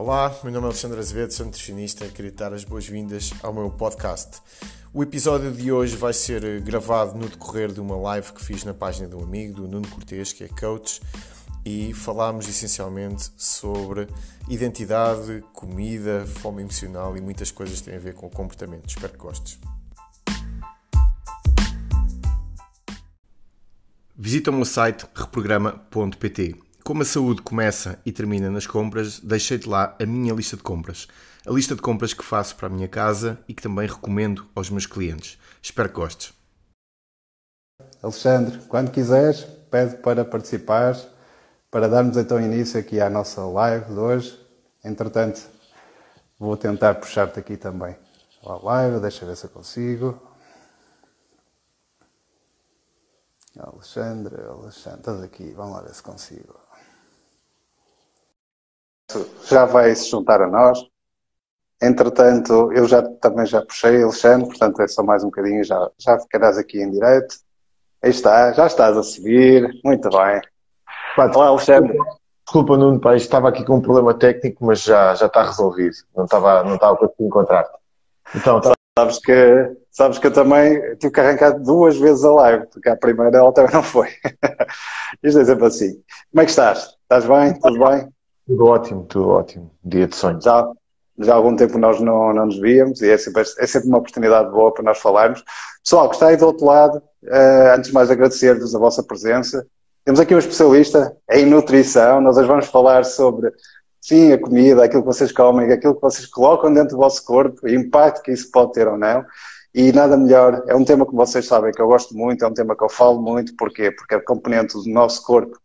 Olá, meu nome é Alexandre Azevedo, sou nutricionista e queria dar as boas-vindas ao meu podcast. O episódio de hoje vai ser gravado no decorrer de uma live que fiz na página de um amigo, do Nuno Cortês, que é coach, e falámos essencialmente sobre identidade, comida, fome emocional e muitas coisas que têm a ver com o comportamento. Espero que gostes. Visita o meu site reprograma.pt como a saúde começa e termina nas compras, deixei-te lá a minha lista de compras. A lista de compras que faço para a minha casa e que também recomendo aos meus clientes. Espero que gostes. Alexandre, quando quiseres, pede para participar, para darmos então início aqui à nossa live de hoje. Entretanto, vou tentar puxar-te aqui também a live, deixa ver se eu consigo. Alexandre, Alexandre, estás aqui, vamos lá ver se consigo já vai se juntar a nós. Entretanto, eu já também já puxei Alexandre, portanto é só mais um bocadinho, já, já ficarás aqui em direto. Aí está, já estás a subir, muito bem. Pá, Olá, Alexandre. Desculpa, Nuno, pá, estava aqui com um problema técnico, mas já, já está resolvido. Não estava, não estava conseguindo encontrar-te. Então, tá... sabes, que, sabes que eu também tive que arrancar duas vezes a live, porque a primeira ela também não foi. Isto é sempre assim. Como é que estás? Estás bem? Tudo bem? Tudo ótimo, tudo ótimo. Dia de sonho. Já, já há algum tempo nós não, não nos víamos e é sempre, é sempre uma oportunidade boa para nós falarmos. Pessoal que está aí do outro lado, uh, antes de mais agradecer-vos a vossa presença. Temos aqui um especialista em nutrição. Nós hoje vamos falar sobre, sim, a comida, aquilo que vocês comem, aquilo que vocês colocam dentro do vosso corpo, o impacto que isso pode ter ou não. E nada melhor, é um tema que vocês sabem que eu gosto muito, é um tema que eu falo muito, porquê? Porque é componente do nosso corpo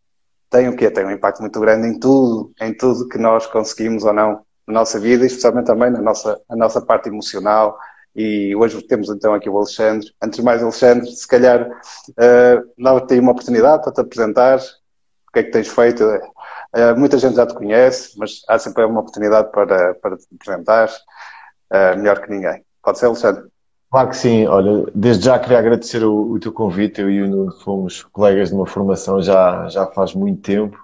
tem o quê? Tem um impacto muito grande em tudo, em tudo que nós conseguimos ou não na nossa vida, especialmente também na nossa, na nossa parte emocional. E hoje temos então aqui o Alexandre. Antes de mais, Alexandre, se calhar uh, não tenho uma oportunidade para te apresentar. O que é que tens feito? Uh, muita gente já te conhece, mas há sempre uma oportunidade para, para te apresentar uh, melhor que ninguém. Pode ser, Alexandre? Claro que sim. Olha, desde já queria agradecer o, o teu convite. Eu e o Nuno fomos colegas de uma formação já, já faz muito tempo.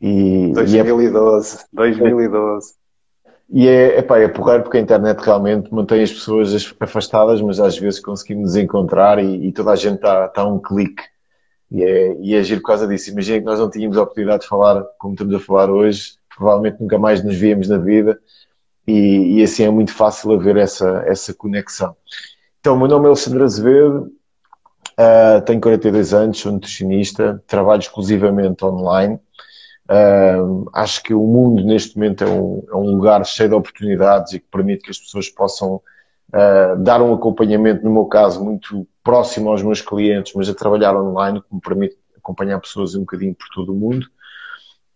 E, 2012, e é... 2012. E é, epá, é porreiro porque a internet realmente mantém as pessoas afastadas, mas às vezes conseguimos nos encontrar e, e toda a gente está tá a um clique. E é, e é giro por causa disso. Imagina que nós não tínhamos a oportunidade de falar como estamos a falar hoje, provavelmente nunca mais nos víamos na vida, e, e assim é muito fácil haver essa, essa conexão. Então, o meu nome é Alexandre Azevedo, uh, tenho 42 anos, sou nutricionista, trabalho exclusivamente online. Uh, acho que o mundo neste momento é um, é um, lugar cheio de oportunidades e que permite que as pessoas possam uh, dar um acompanhamento, no meu caso, muito próximo aos meus clientes, mas a trabalhar online, que me permite acompanhar pessoas um bocadinho por todo o mundo.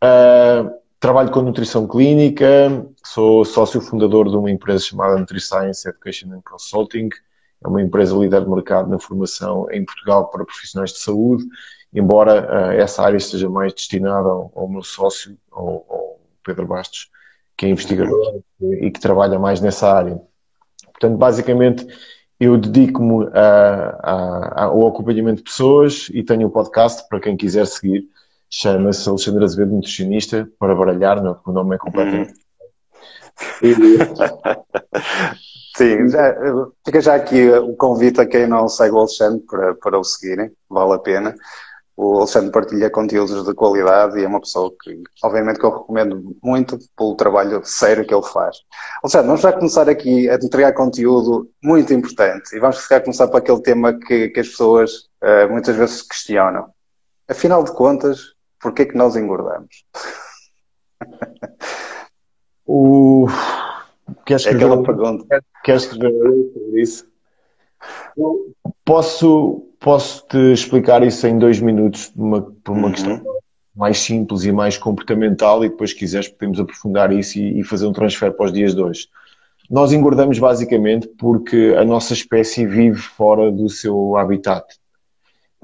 Uh, trabalho com nutrição clínica, sou sócio fundador de uma empresa chamada NutriScience Education and Consulting, é uma empresa líder de mercado na formação em Portugal para profissionais de saúde, embora uh, essa área esteja mais destinada ao, ao meu sócio, ao, ao, Pedro Bastos, que é investigador e que trabalha mais nessa área. Portanto, basicamente, eu dedico-me ao acompanhamento de pessoas e tenho um podcast para quem quiser seguir. Chama-se Alexandre Azevedo Nutricionista, para baralhar, não, porque o nome é completamente. Hum. Sim, já, fica já aqui o convite a quem não segue o Alexandre para, para o seguirem, vale a pena. O Alexandre partilha conteúdos de qualidade e é uma pessoa que, obviamente, que eu recomendo muito pelo trabalho sério que ele faz. Alexandre, vamos já começar aqui a entregar conteúdo muito importante e vamos ficar começar por aquele tema que, que as pessoas uh, muitas vezes questionam. Afinal de contas, porquê é que nós engordamos? o... Queres é aquela pergunta. Queres escrever sobre isso? Posso, posso te explicar isso em dois minutos uma, por uma uhum. questão mais simples e mais comportamental e depois, se quiseres, podemos aprofundar isso e, e fazer um transfer para os dias de hoje. Nós engordamos basicamente porque a nossa espécie vive fora do seu habitat.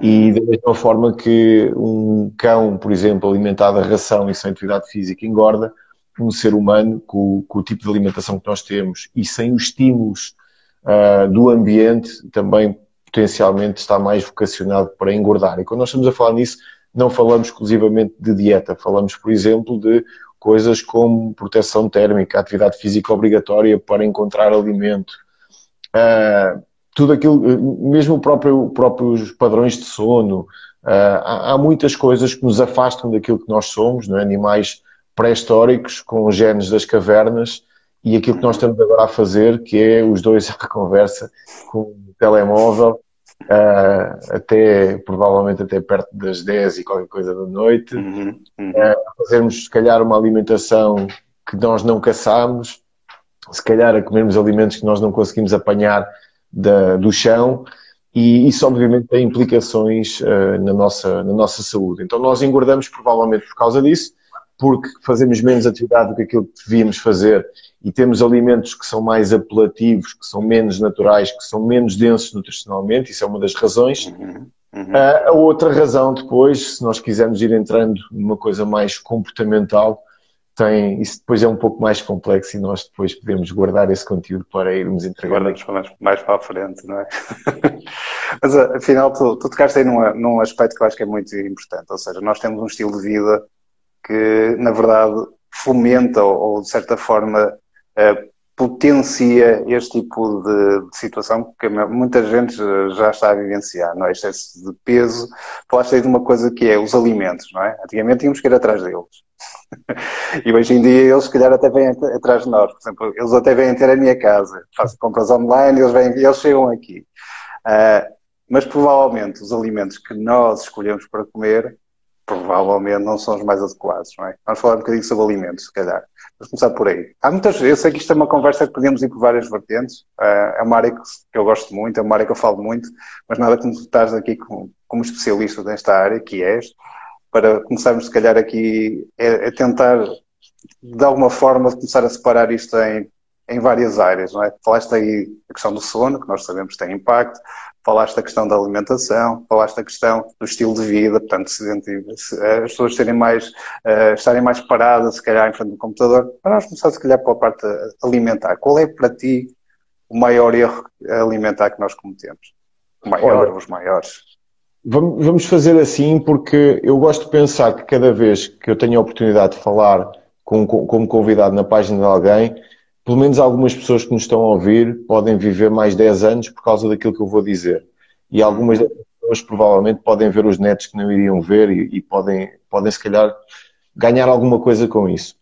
E da mesma forma que um cão, por exemplo, alimentado a ração e sem atividade física engorda, um ser humano com, com, o tipo de alimentação que nós temos e sem os estímulos uh, do ambiente também potencialmente está mais vocacionado para engordar. E quando nós estamos a falar nisso, não falamos exclusivamente de dieta, falamos, por exemplo, de coisas como proteção térmica, atividade física obrigatória para encontrar alimento, uh, tudo aquilo, mesmo próprio, próprios padrões de sono, uh, há, há, muitas coisas que nos afastam daquilo que nós somos, não é? animais pré-históricos com os genes das cavernas e aquilo que nós estamos agora a fazer, que é os dois à conversa com o telemóvel, uh, até provavelmente até perto das 10 e qualquer coisa da noite, uhum, uhum. Uh, fazermos se calhar uma alimentação que nós não caçamos, se calhar a comermos alimentos que nós não conseguimos apanhar da, do chão, e isso obviamente tem implicações uh, na, nossa, na nossa saúde. Então nós engordamos provavelmente por causa disso, porque fazemos menos atividade do que aquilo que devíamos fazer e temos alimentos que são mais apelativos, que são menos naturais, que são menos densos nutricionalmente, isso é uma das razões. Uhum. Uhum. A outra razão depois, se nós quisermos ir entrando numa coisa mais comportamental, tem, isso depois é um pouco mais complexo e nós depois podemos guardar esse conteúdo para irmos entregar. Mais, mais para a frente, não é? Mas afinal, tu, tu tocaste aí num, num aspecto que eu acho que é muito importante, ou seja, nós temos um estilo de vida que, na verdade, fomenta ou, de certa forma, uh, potencia este tipo de, situação que muita gente já está a vivenciar, não é? Excesso de peso. Falaste aí de uma coisa que é os alimentos, não é? Antigamente tínhamos que ir atrás deles. e hoje em dia eles, se calhar, até vêm atrás de nós. Por exemplo, eles até vêm ter a minha casa. Faço compras online eles, vêm, eles chegam aqui. Uh, mas provavelmente os alimentos que nós escolhemos para comer provavelmente não são os mais adequados, não é? Vamos falar um bocadinho sobre alimentos, se calhar. Vamos começar por aí. Há muitas, eu sei que isto é uma conversa que podemos ir por várias vertentes, eh, é uma área que eu gosto muito, é uma área que eu falo muito, mas nada como estás aqui como, como especialista nesta área, que és, para começarmos, se calhar, aqui é, é tentar, de alguma forma, começar a separar isto em, em várias áreas, não é? Falaste aí a questão do sono, que nós sabemos que tem impacto, falaste da questão da alimentação, falaste da questão do estilo de vida, portanto, se, as pessoas serem mais, uh, estarem mais paradas, se calhar, em frente do computador. Para nós começar, se calhar, pela parte alimentar. Qual é para ti o maior erro alimentar que nós cometemos? O maior, Olha, os maiores? Vamos fazer assim, porque eu gosto de pensar que cada vez que eu tenho a oportunidade de falar com, como convidado na página de alguém, pelo menos algumas pessoas que nos estão a ouvir podem viver mais 10 anos por causa daquilo que eu vou dizer. E algumas pessoas provavelmente podem ver os netos que não iriam ver e, e podem, podem, se calhar, ganhar alguma coisa com isso.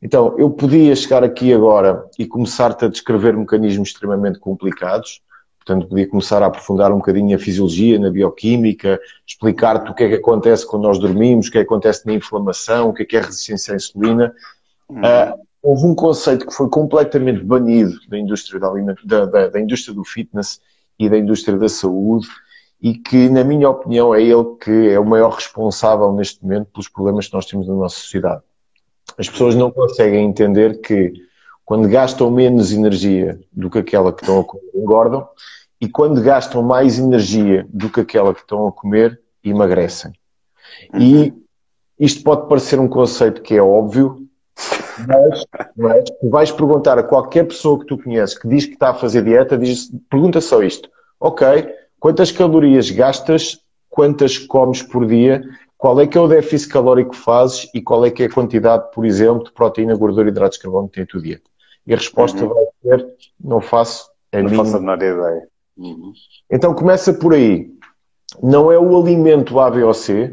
Então, eu podia chegar aqui agora e começar-te a descrever mecanismos extremamente complicados. Portanto, podia começar a aprofundar um bocadinho a fisiologia, na bioquímica, explicar-te o que é que acontece quando nós dormimos, o que é que acontece na inflamação, o que é que é resistência à insulina. Uhum. Uh, houve um conceito que foi completamente banido da indústria, da, da, da, da, indústria do fitness e da indústria da saúde e que, na minha opinião, é ele que é o maior responsável neste momento pelos problemas que nós temos na nossa sociedade. As pessoas não conseguem entender que quando gastam menos energia do que aquela que estão a comer, engordam, e quando gastam mais energia do que aquela que estão a comer, emagrecem. E isto pode parecer um conceito que é óbvio, mas, mas tu vais perguntar a qualquer pessoa que tu conheces que diz que está a fazer dieta, diz, pergunta só isto. Ok, quantas calorias gastas, quantas comes por dia, qual é que é o déficit calórico que fazes e qual é que é a quantidade, por exemplo, de proteína, gordura e hidratos de carbono que tem a tua dieta? E a resposta uhum. vai ser, não faço a Não faço a menor ideia. Uhum. Então começa por aí. Não é o alimento A, B ou C,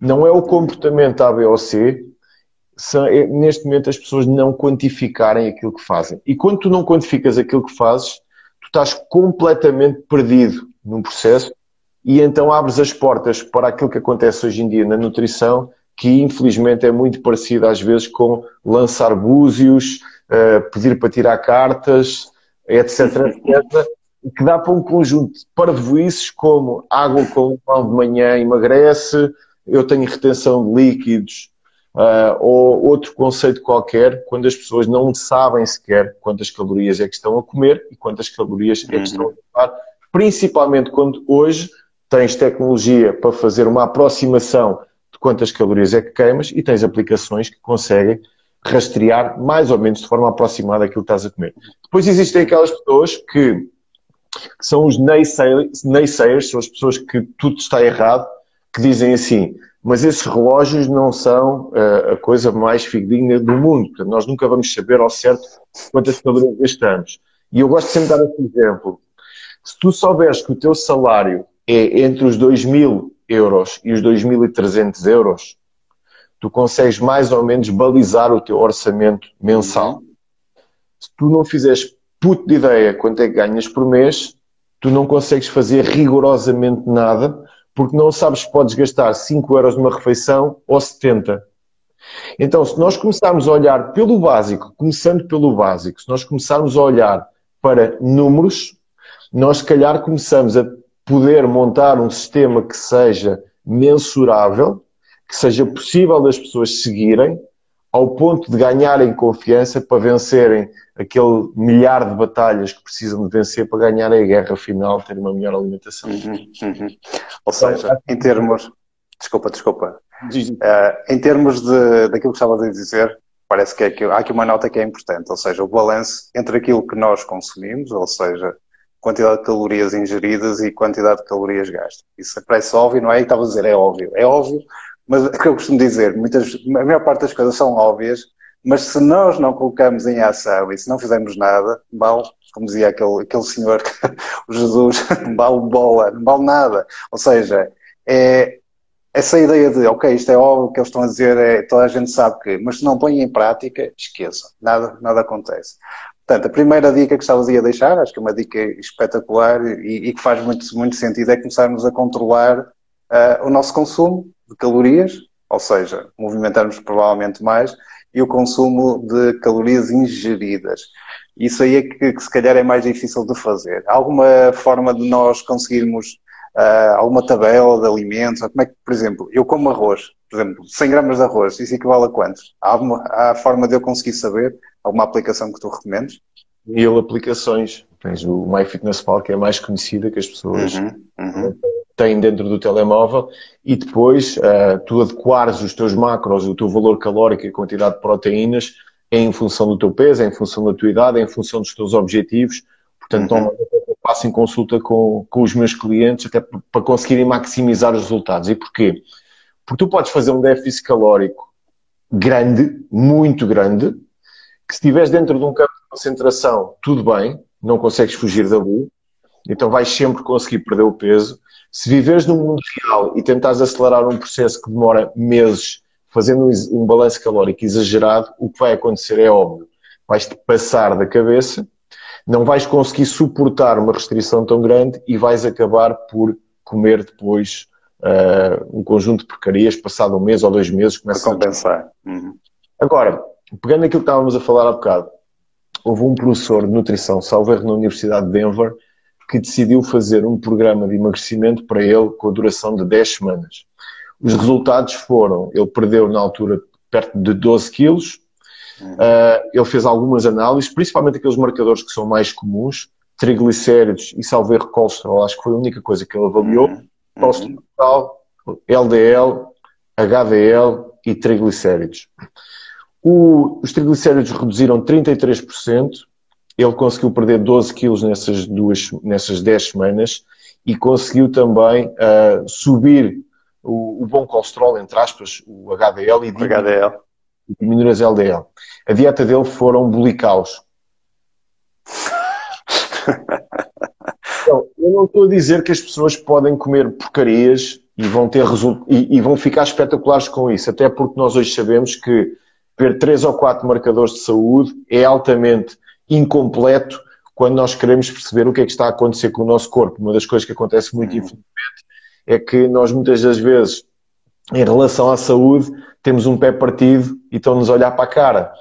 não é o comportamento A, B ou C, são, é, neste momento as pessoas não quantificarem aquilo que fazem. E quando tu não quantificas aquilo que fazes, tu estás completamente perdido num processo e então abres as portas para aquilo que acontece hoje em dia na nutrição, que infelizmente é muito parecido às vezes com lançar búzios, uh, pedir para tirar cartas, etc, etc, que dá para um conjunto de parvoices como água com pão de manhã emagrece, eu tenho retenção de líquidos, Uh, ou outro conceito qualquer, quando as pessoas não sabem sequer quantas calorias é que estão a comer e quantas calorias é que estão a tomar, uhum. principalmente quando hoje tens tecnologia para fazer uma aproximação de quantas calorias é que queimas e tens aplicações que conseguem rastrear mais ou menos de forma aproximada aquilo que estás a comer. Depois existem aquelas pessoas que, que são os naysayers, naysayers, são as pessoas que tudo está errado, que dizem assim, mas esses relógios não são uh, a coisa mais fidedigna do mundo. Portanto, nós nunca vamos saber ao certo quantas calorias gastamos. E eu gosto sempre de dar esse exemplo. Se tu souberes que o teu salário é entre os 2.000 euros e os 2.300 euros, tu consegues mais ou menos balizar o teu orçamento mensal. Se tu não fizeres puto de ideia quanto é que ganhas por mês, tu não consegues fazer rigorosamente nada, porque não sabes se podes gastar 5 euros numa refeição ou 70. Então, se nós começarmos a olhar pelo básico, começando pelo básico, se nós começarmos a olhar para números, nós se calhar começamos a poder montar um sistema que seja mensurável, que seja possível das pessoas seguirem, ao ponto de ganharem confiança para vencerem aquele milhar de batalhas que precisam de vencer para ganharem a guerra final, ter uma melhor alimentação. Uhum, uhum. Ou seja, em termos. Desculpa, desculpa. Uh, em termos de, daquilo que estava a dizer, parece que, é que há aqui uma nota que é importante, ou seja, o balanço entre aquilo que nós consumimos, ou seja, quantidade de calorias ingeridas e quantidade de calorias gastas. Isso parece óbvio, não é? E estava a dizer, é óbvio. É óbvio, mas é que eu costumo dizer, muitas, a maior parte das coisas são óbvias, mas se nós não colocamos em ação e se não fizermos nada, mal, como dizia aquele, aquele senhor, o Jesus, vale bola, vale nada. Ou seja, é, essa ideia de, ok, isto é óbvio, o que eles estão a dizer é, toda a gente sabe que, mas se não põem em prática, esqueçam, nada, nada acontece. Portanto, a primeira dica que estava a deixar, acho que é uma dica espetacular e, e que faz muito, muito sentido, é começarmos a controlar uh, o nosso consumo de calorias, ou seja, movimentarmos provavelmente mais, e o consumo de calorias ingeridas. Isso aí é que, que se calhar é mais difícil de fazer. Há alguma forma de nós conseguirmos uh, alguma tabela de alimentos? Como é que, por exemplo, eu como arroz, por exemplo, 100 gramas de arroz, isso equivale a quantos? Há, alguma, há forma de eu conseguir saber? Alguma aplicação que tu recomendes? Mil aplicações. Tens o MyFitnessPal, que é a mais conhecida que as pessoas uhum, uhum. Têm dentro do telemóvel, e depois uh, tu adequares os teus macros, o teu valor calórico e a quantidade de proteínas em função do teu peso, em função da tua idade, em função dos teus objetivos. Portanto, uhum. eu passo em consulta com, com os meus clientes até para conseguirem maximizar os resultados. E porquê? Porque tu podes fazer um déficit calórico grande, muito grande, que se estiveres dentro de um campo de concentração, tudo bem, não consegues fugir dali, então vais sempre conseguir perder o peso. Se viveres no mundo real e tentares acelerar um processo que demora meses, fazendo um, balanço calórico exagerado, o que vai acontecer é óbvio. Vais-te passar da cabeça, não vais conseguir suportar uma restrição tão grande e vais acabar por comer depois uh, um conjunto de porcarias, passado um mês ou dois meses, começa a compensar. Uhum. Agora, pegando aquilo que estávamos a falar há bocado, houve um professor de nutrição, salvo na Universidade de Denver, que decidiu fazer um programa de emagrecimento para ele com a duração de 10 semanas. Os resultados foram, ele perdeu na altura perto de 12 quilos, uh, ele fez algumas análises, principalmente aqueles marcadores que são mais comuns, triglicéridos e salvo erro colesterol, acho que foi a única coisa que ele avaliou, uhum. colesterol, LDL, HDL e triglicéridos. O, os triglicéridos reduziram 33%, ele conseguiu perder 12 quilos nessas, duas, nessas 10 semanas e conseguiu também uh, subir o, o, bom colesterol, entre aspas, o HDL e diminuir, HDL. diminuir as LDL. A dieta dele foram bolicaus. então, eu não estou a dizer que as pessoas podem comer porcarias e vão, ter e, e vão ficar espetaculares com isso, até porque nós hoje sabemos que ver três ou quatro marcadores de saúde é altamente incompleto quando nós queremos perceber o que é que está a acontecer com o nosso corpo. Uma das coisas que acontece muito uhum. infelizmente é que nós muitas das vezes, em relação à saúde, temos um pé partido e estão-nos a olhar para a cara.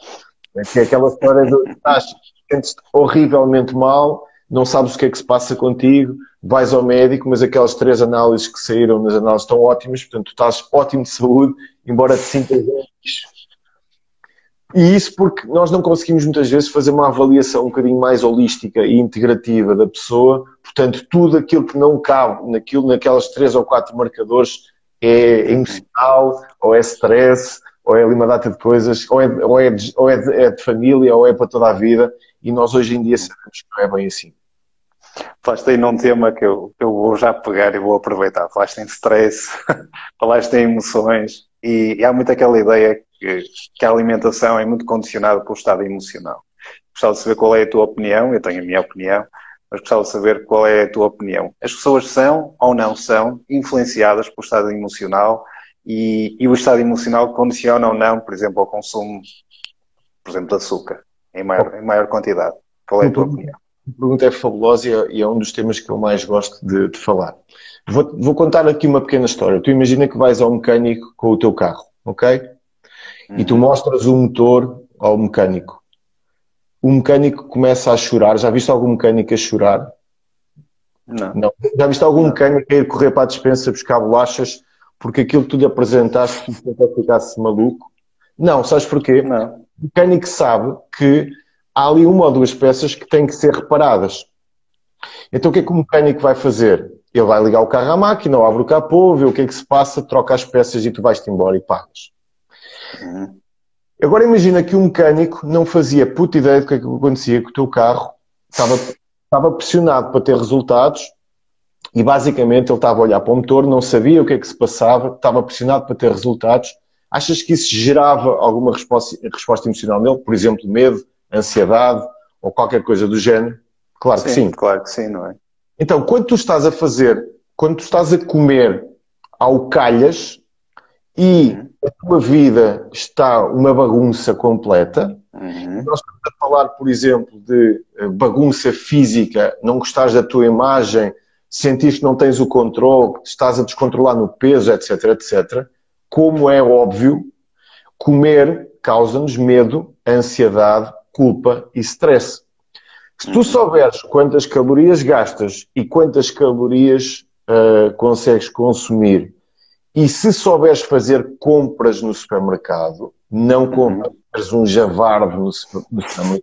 É que é aquela história de estás, horrivelmente mal, não sabes o que é que se passa contigo, vais ao médico, mas aquelas três análises que saíram nas análises estão ótimas, portanto tu estás ótimo de saúde, embora te sintas e isso porque nós não conseguimos muitas vezes fazer uma avaliação um bocadinho mais holística e integrativa da pessoa, portanto, tudo aquilo que não cabe naquilo, naquelas três ou quatro marcadores é emocional, ou é stress, ou é ali uma data de coisas, ou, é, ou, é, de, ou é, de, é de família, ou é para toda a vida, e nós hoje em dia sabemos que não é bem assim. Falaste aí num tema que eu, eu vou já pegar e vou aproveitar. Falaste em stress, falaste em emoções e, e há muito aquela ideia que, que, a alimentação é muito condicionada pelo estado emocional. Gostava de saber qual é a tua opinião, eu tenho a minha opinião, mas gostava de saber qual é a tua opinião. As pessoas são ou não são influenciadas pelo estado emocional e, e o estado emocional condiciona ou não, por exemplo, o consumo, por exemplo, de açúcar em maior, em maior quantidade. Qual é a tua opinião? A pergunta é fabulosa e é um dos temas que eu mais gosto de, de falar. Vou, vou, contar aqui uma pequena história. Tu imagina que vais ao mecânico com o teu carro, ok? Uhum. E tu mostras o motor ao mecânico. O mecânico começa a chorar. Já viste algum mecânico a chorar? Não. Não. Já viste algum Não. mecânico a ir correr para a dispensa buscar bolachas porque aquilo que tu lhe apresentaste tu ficasse maluco? Não, sabes porquê? Não. O mecânico sabe que há ali uma ou duas peças que têm que ser reparadas. Então o que é que o mecânico vai fazer? Ele vai ligar o carro à máquina, ou abre o capô, vê o que é que se passa, troca as peças e tu vais-te embora e pagas. Uhum. Agora imagina que o mecânico não fazia puta ideia do que é que acontecia, que o teu carro estava, estava pressionado para ter resultados e basicamente ele estava a olhar para o motor, não sabia o que é que se passava, estava pressionado para ter resultados. Achas que isso gerava alguma resposta, resposta emocional nele? Por exemplo, medo, ansiedade ou qualquer coisa do género? Claro sim, que sim. Claro que sim, não é? Então, quando tu estás a fazer, quando tu estás a comer ao calhas e uhum. A tua vida está uma bagunça completa, uhum. nós estamos a falar, por exemplo, de eh, bagunça física, não gostares da tua imagem, sentires que não tens o controle, estás a descontrolar no peso, etc, etc, como é óbvio, comer causa-nos medo, ansiedade, culpa e stress. Se tu uhum. souberes quantas calorias gastas e quantas calorias uh, consegues consumir, e se souberes fazer compras no supermercado, não uhum. compras um javarde no supermercado,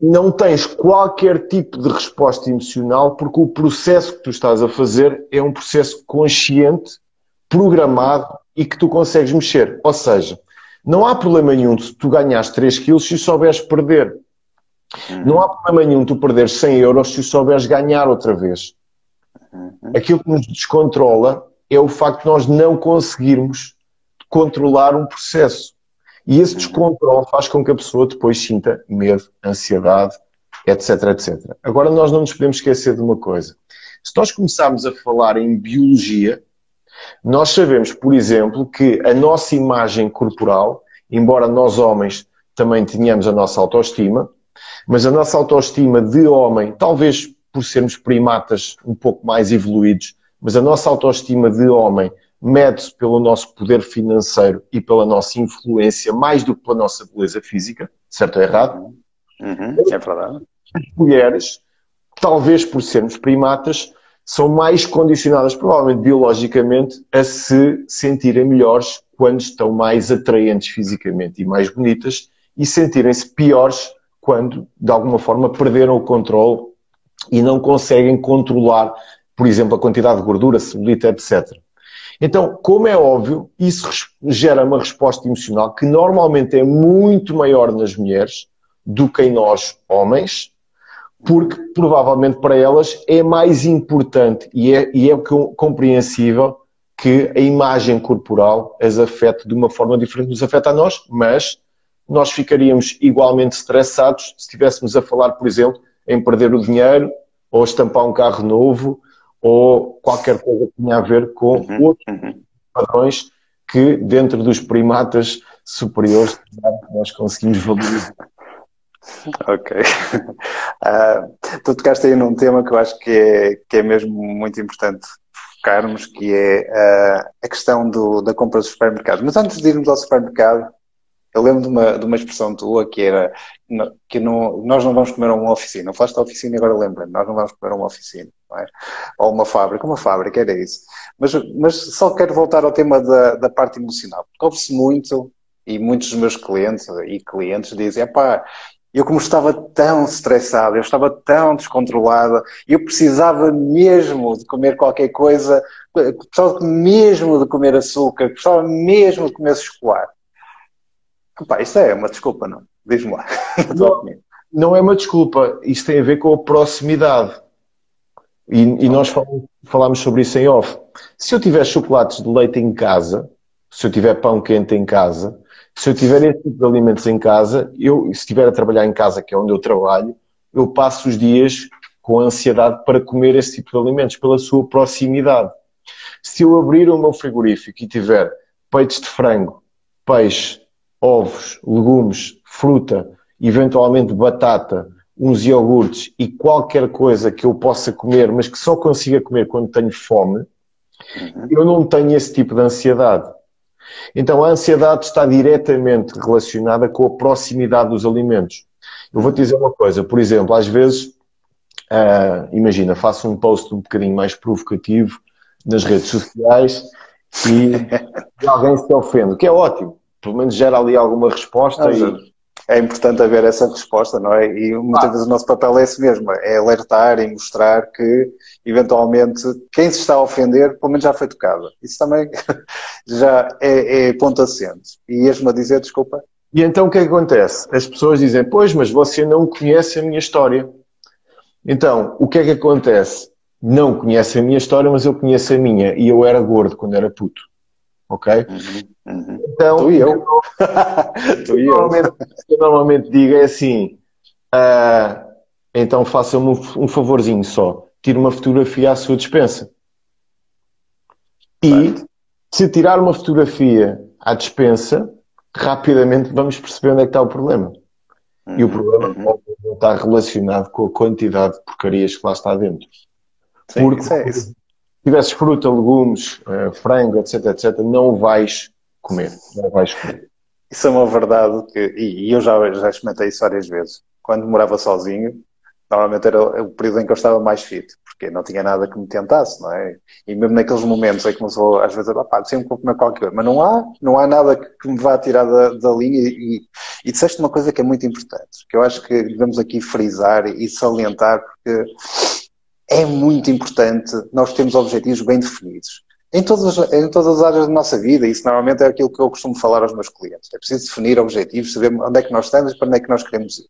não tens qualquer tipo de resposta emocional, porque o processo que tu estás a fazer é um processo consciente, programado e que tu consegues mexer. Ou seja, não há problema nenhum se tu ganhas 3 quilos se souberes perder. Uhum. Não há problema nenhum tu perderes 100 euros se souberes ganhar outra vez. Uhum. Aquilo que nos descontrola é o facto de nós não conseguirmos controlar um processo. E esse descontrole faz com que a pessoa depois sinta medo, ansiedade, etc, etc. Agora nós não nos podemos esquecer de uma coisa. Se nós começarmos a falar em biologia, nós sabemos, por exemplo, que a nossa imagem corporal, embora nós homens também tenhamos a nossa autoestima, mas a nossa autoestima de homem, talvez por sermos primatas um pouco mais evoluídos, mas a nossa autoestima de homem mede-se pelo nosso poder financeiro e pela nossa influência mais do que pela nossa beleza física, certo ou errado? Uhum, é verdade. As mulheres, talvez por sermos primatas, são mais condicionadas, provavelmente biologicamente, a se sentirem melhores quando estão mais atraentes fisicamente e mais bonitas e sentirem-se piores quando, de alguma forma, perderam o controle e não conseguem controlar, por exemplo, a quantidade de gordura, celulite, etc. Então, como é óbvio, isso gera uma resposta emocional que normalmente é muito maior nas mulheres do que em nós, homens, porque provavelmente para elas é mais importante e é, e é compreensível que a imagem corporal as afete de uma forma diferente nos afeta a nós, mas nós ficaríamos igualmente estressados se estivéssemos a falar, por exemplo, em perder o dinheiro ou estampar um carro novo ou qualquer coisa que tenha a ver com uhum, outros uhum. padrões que dentro dos primatas superiores nós conseguimos valorizar. Ok. Uh, tu tocaste aí num tema que eu acho que é, que é mesmo muito importante focarmos, que é uh, a questão do, da compra do supermercado. Mas antes de irmos ao supermercado, eu lembro de uma, de uma expressão tua que era que não, nós não vamos comer uma oficina. Falaste da oficina e agora lembro nós não vamos comer uma oficina, é? Ou uma fábrica, uma fábrica, era isso. Mas, mas só quero voltar ao tema da, da parte emocional, porque ouve-se muito, e muitos dos meus clientes e clientes dizem, pá, eu como estava tão estressado, eu estava tão descontrolada, eu precisava mesmo de comer qualquer coisa, precisava mesmo de comer açúcar, precisava mesmo de comer chocolate. Pá, isso é uma desculpa, não? Diz-me lá. Não, não é uma desculpa. Isso tem a ver com a proximidade. E, e nós falámos sobre isso em off. Se eu tiver chocolates de leite em casa, se eu tiver pão quente em casa, se eu tiver esse tipo de alimentos em casa, eu, se estiver a trabalhar em casa, que é onde eu trabalho, eu passo os dias com ansiedade para comer esse tipo de alimentos, pela sua proximidade. Se eu abrir o meu frigorífico e tiver peitos de frango, peixe, ovos, legumes, fruta, eventualmente batata, uns iogurtes e qualquer coisa que eu possa comer, mas que só consiga comer quando tenho fome, uhum. eu não tenho esse tipo de ansiedade. Então a ansiedade está diretamente relacionada com a proximidade dos alimentos. Eu vou te dizer uma coisa, por exemplo, às vezes, uh, imagina, faço um post um bocadinho mais provocativo nas redes sociais e, alguém se ofende, o que é ótimo, pelo menos gera ali alguma resposta. Ah, e... É importante haver essa resposta, não é? E muitas ah. vezes o nosso papel é esse mesmo, é alertar e mostrar que, eventualmente, quem se está a ofender, pelo menos já foi tocado. Isso também já é, é ponto assente. E ias-me a dizer, desculpa? E então o que, é que acontece? As pessoas dizem, pois, mas você não conhece a minha história. Então, o que é que acontece? Não conhece a minha história, mas eu conheço a minha. E eu era gordo quando era puto. Ok? Uhum, uhum. Então, tu e eu. tu e eu. Normalmente, eu normalmente digo é assim: uh, então faça-me um, um favorzinho só. Tire uma fotografia à sua dispensa. E se tirar uma fotografia à dispensa, rapidamente vamos perceber onde é que está o problema. Uhum, e o uhum, problema uhum. não está relacionado com a quantidade de porcarias que lá está dentro. Sim, Porque isso é isso. se tivesses fruta, legumes, uh, frango, etc, etc, não vais comer. Não vais comer. Isso é uma verdade que, e eu já, já experimentei isso várias vezes. Quando morava sozinho, normalmente era o período em que eu estava mais fit, porque não tinha nada que me tentasse, não é? E mesmo naqueles momentos em que começou às vezes a pá, sempre vou comer qualquer coisa, mas não há, não há nada que me vá tirar da, da linha e, e disseste uma coisa que é muito importante, que eu acho que devemos aqui frisar e salientar, porque é muito importante nós termos objetivos bem definidos em todas, em todas as áreas da nossa vida. Isso normalmente é aquilo que eu costumo falar aos meus clientes. É preciso definir objetivos, saber onde é que nós estamos e para onde é que nós queremos ir.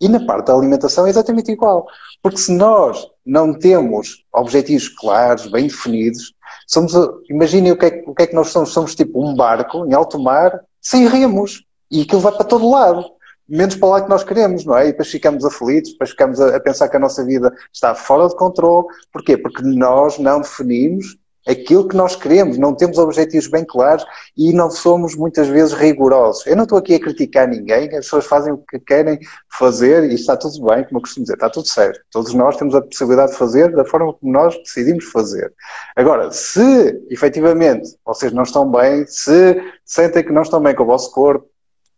E na parte da alimentação é exatamente igual. Porque se nós não temos objetivos claros, bem definidos, somos, imaginem o que, é, o que é que nós somos. Somos tipo um barco em alto mar sem remos. E aquilo vai para todo lado menos para lá que nós queremos, não é? E depois ficamos aflitos, depois ficamos a, a, pensar que a nossa vida está fora de controle. Porquê? Porque nós não definimos aquilo que nós queremos, não temos objetivos bem claros e não somos muitas vezes rigorosos. Eu não estou aqui a criticar ninguém, as pessoas fazem o que querem fazer e está tudo bem, como eu costumo dizer, está tudo certo. Todos nós temos a possibilidade de fazer da forma como nós decidimos fazer. Agora, se efetivamente vocês não estão bem, se sentem que não estão bem com o vosso corpo,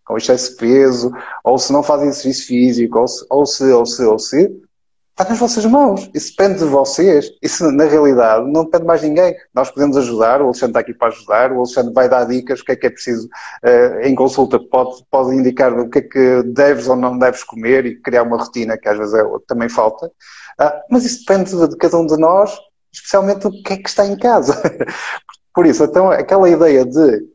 com excesso de peso, ou se não fazem exercício físico, ou se, ou se, ou se, ou se está nas vossas mãos. Isso depende de vocês. Isso, na realidade, não depende mais ninguém. Nós podemos ajudar, o Alexandre está aqui para ajudar, o Alexandre vai dar dicas, o que é que é preciso uh, em consulta, pode, pode indicar o que é que deves ou não deves comer e criar uma rotina, que às vezes é, também falta. Uh, mas isso depende de, de cada um de nós, especialmente do que é que está em casa. Por isso, então, aquela ideia de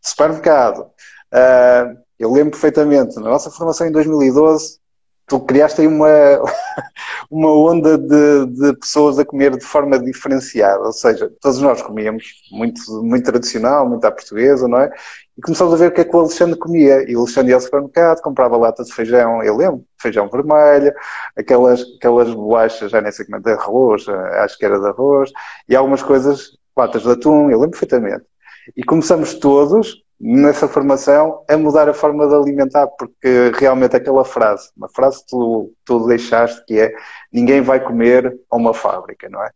supermercado, uh, eu lembro perfeitamente, na nossa formação em 2012, tu criaste aí uma, uma onda de, de, pessoas a comer de forma diferenciada, ou seja, todos nós comíamos muito, muito tradicional, muito à portuguesa, não é? E começamos a ver o que é que o Alexandre comia. E o Alexandre ia ao supermercado, comprava lata de feijão, eu lembro, feijão vermelho, aquelas, aquelas bolachas, já nem sei como é, de arroz, acho que era de arroz, e algumas coisas, latas de atum, eu lembro perfeitamente. E começamos todos nessa formação a mudar a forma de alimentar, porque realmente aquela frase, uma frase que tu, tu deixaste que é ninguém vai comer a uma fábrica, não é?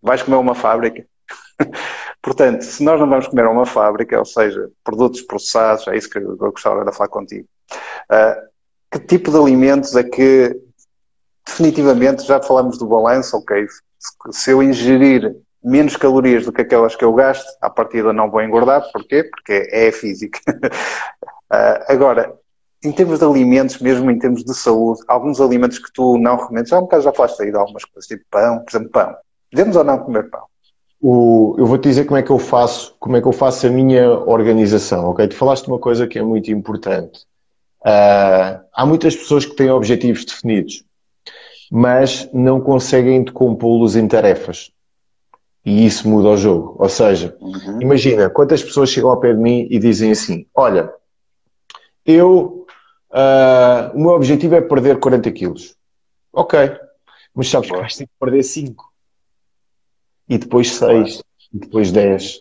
Vais comer a uma fábrica? Portanto, se nós não vamos comer a uma fábrica, ou seja, produtos processados, é isso que eu gostava de falar contigo. Uh, que tipo de alimentos é que definitivamente já falamos do balanço, ok? Se eu ingerir menos calorias do que aquelas que eu gasto, à partida não vou engordar. Porquê? Porque é física. uh, agora, em termos de alimentos, mesmo em termos de saúde, alguns alimentos que tu não recomendas, já um bocado já falaste aí de algumas coisas, tipo pão, por exemplo, pão. Devemos ou não comer pão? O, eu vou te dizer como é que eu faço, como é que eu faço a minha organização, ok? Tu falaste uma coisa que é muito importante. Uh, há muitas pessoas que têm objetivos definidos, mas não conseguem decompô-los em tarefas. E isso muda o jogo. Ou seja, uhum. imagina quantas pessoas chegam ao pé de mim e dizem assim: Olha, eu. Uh, o meu objetivo é perder 40 quilos. Ok, mas sabes que vais ter que perder 5. E depois 6. E depois 10.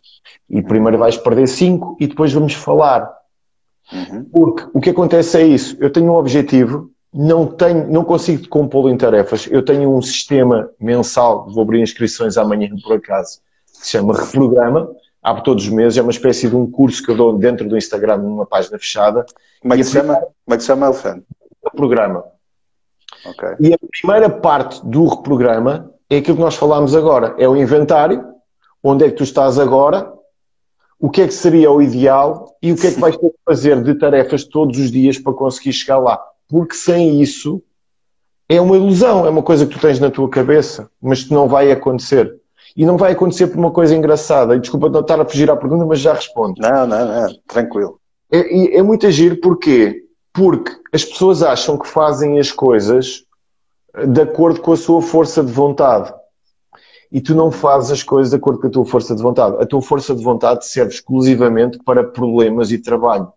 E primeiro vais perder 5 e depois vamos falar. Uhum. Porque o que acontece é isso. Eu tenho um objetivo, não, tenho, não consigo compô-lo em tarefas. Eu tenho um sistema mensal, vou abrir inscrições amanhã por acaso, que se chama Reprograma. Abre todos os meses, é uma espécie de um curso que eu dou dentro do Instagram, numa página fechada. Como é que se chama, como é que se chama Alexandre? Reprograma. Okay. E a primeira parte do reprograma é aquilo que nós falámos agora: é o inventário, onde é que tu estás agora, o que é que seria o ideal e o que é que vais ter que fazer de tarefas todos os dias para conseguir chegar lá. Porque sem isso é uma ilusão, é uma coisa que tu tens na tua cabeça, mas que não vai acontecer. E não vai acontecer por uma coisa engraçada. E desculpa não estar a fugir à pergunta, mas já respondo. Não, não, não, tranquilo. É, é muito agir porquê? Porque as pessoas acham que fazem as coisas de acordo com a sua força de vontade. E tu não fazes as coisas de acordo com a tua força de vontade. A tua força de vontade serve exclusivamente para problemas e trabalho.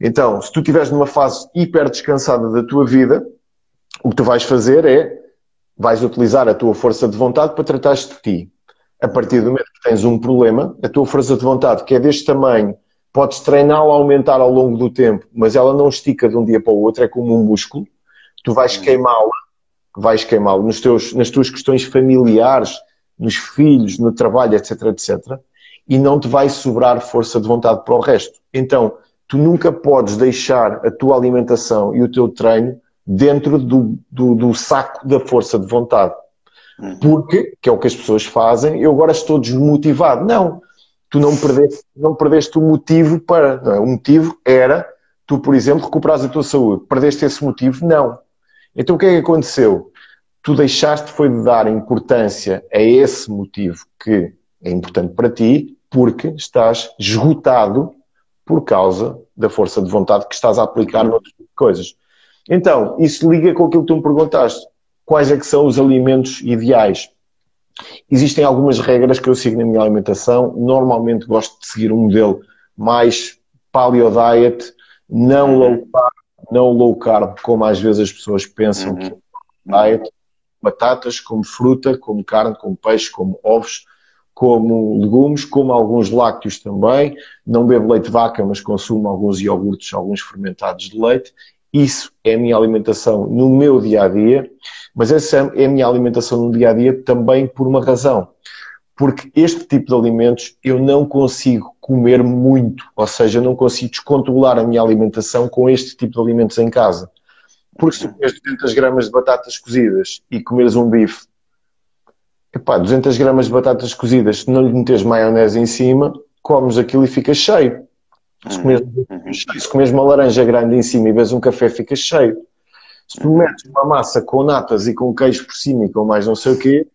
Então, se tu estiveres numa fase hiper descansada da tua vida, o que tu vais fazer é vais utilizar a tua força de vontade para tratar de ti. A partir do momento que tens um problema, a tua força de vontade, que é deste tamanho, podes treiná-la a aumentar ao longo do tempo, mas ela não estica de um dia para o outro, é como um músculo tu vais queimá-la, vais queimá-la nos teus, nas tuas questões familiares, nos filhos, no trabalho, etc, etc, e não te vai sobrar força de vontade para o resto. Então, tu nunca podes deixar a tua alimentação e o teu treino dentro do, do, do saco da força de vontade. Uhum. Porque, que é o que as pessoas fazem, eu agora estou desmotivado. Não, tu não perdeste, não perdeste o motivo para. Não é? O motivo era tu, por exemplo, recuperares a tua saúde. Perdeste esse motivo? Não. Então o que é que aconteceu? Tu deixaste foi de dar importância a esse motivo que é importante para ti, porque estás esgotado por causa da força de vontade que estás a aplicar noutras coisas. Então, isso liga com aquilo que tu me perguntaste. Quais é que são os alimentos ideais? Existem algumas regras que eu sigo na minha alimentação. Normalmente gosto de seguir um modelo mais paleo diet, não low carb, não low carb, como às vezes as pessoas pensam uhum. que é diet, batatas, como fruta, como carne, como peixe, como ovos, como legumes, como alguns lácteos também. Não bebo leite de vaca, mas consumo alguns iogurtes, alguns fermentados de leite. Isso é a minha alimentação no meu dia a dia, mas essa é a minha alimentação no dia a dia também por uma razão porque este tipo de alimentos eu não consigo comer muito, ou seja, eu não consigo descontrolar a minha alimentação com este tipo de alimentos em casa. Porque se tu comeres 200 gramas de batatas cozidas e comeres um bife, epá, 200 gramas de batatas cozidas, se não lhe meteres maionese em cima, comes aquilo e ficas cheio. Se comeres, uhum. se comeres uma laranja grande em cima e bebes um café, ficas cheio. Se tu metes uma massa com natas e com queijo por cima e com mais não sei o quê,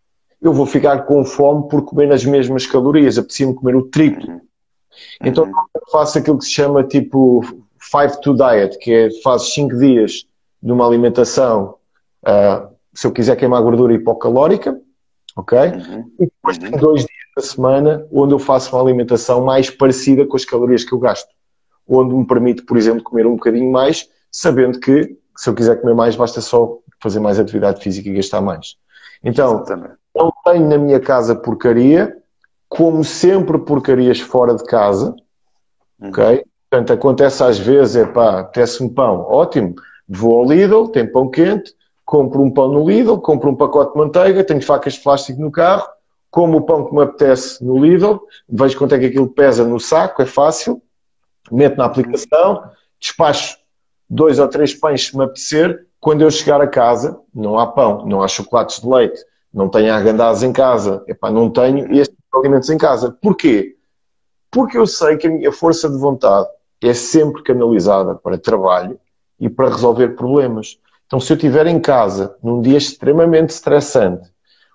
eu vou ficar com fome por comer as mesmas calorias, apetecia-me comer o triplo. Então eu faço aquilo que se chama tipo 5-2 diet, que é fazes 5 dias de uma alimentação, uh, se eu quiser queimar gordura hipocalórica, ok? Uhum. E depois tenho dois dias da semana onde eu faço uma alimentação mais parecida com as calorias que eu gasto. Onde me permite, por exemplo, comer um bocadinho mais, sabendo que se eu quiser comer mais, basta só fazer mais atividade física e gastar mais. Então, Exatamente não tenho na minha casa porcaria, como sempre porcarias fora de casa, uhum. ok? Portanto, acontece às vezes, é pá, apetece-me pão, ótimo, vou ao Lidl, tem pão quente, compro um pão no Lidl, compro um pacote de manteiga, tenho facas de plástico no carro, como o pão que me apetece no Lidl, vejo quanto é que aquilo pesa no saco, é fácil, meto na aplicação, despacho dois ou três pães se me apetecer, quando eu chegar a casa, não há pão, não há chocolates de leite, não tenho argandados em casa, Epá, não tenho estes alimentos em casa. Porquê? Porque eu sei que a minha força de vontade é sempre canalizada para trabalho e para resolver problemas. Então, se eu estiver em casa, num dia extremamente estressante,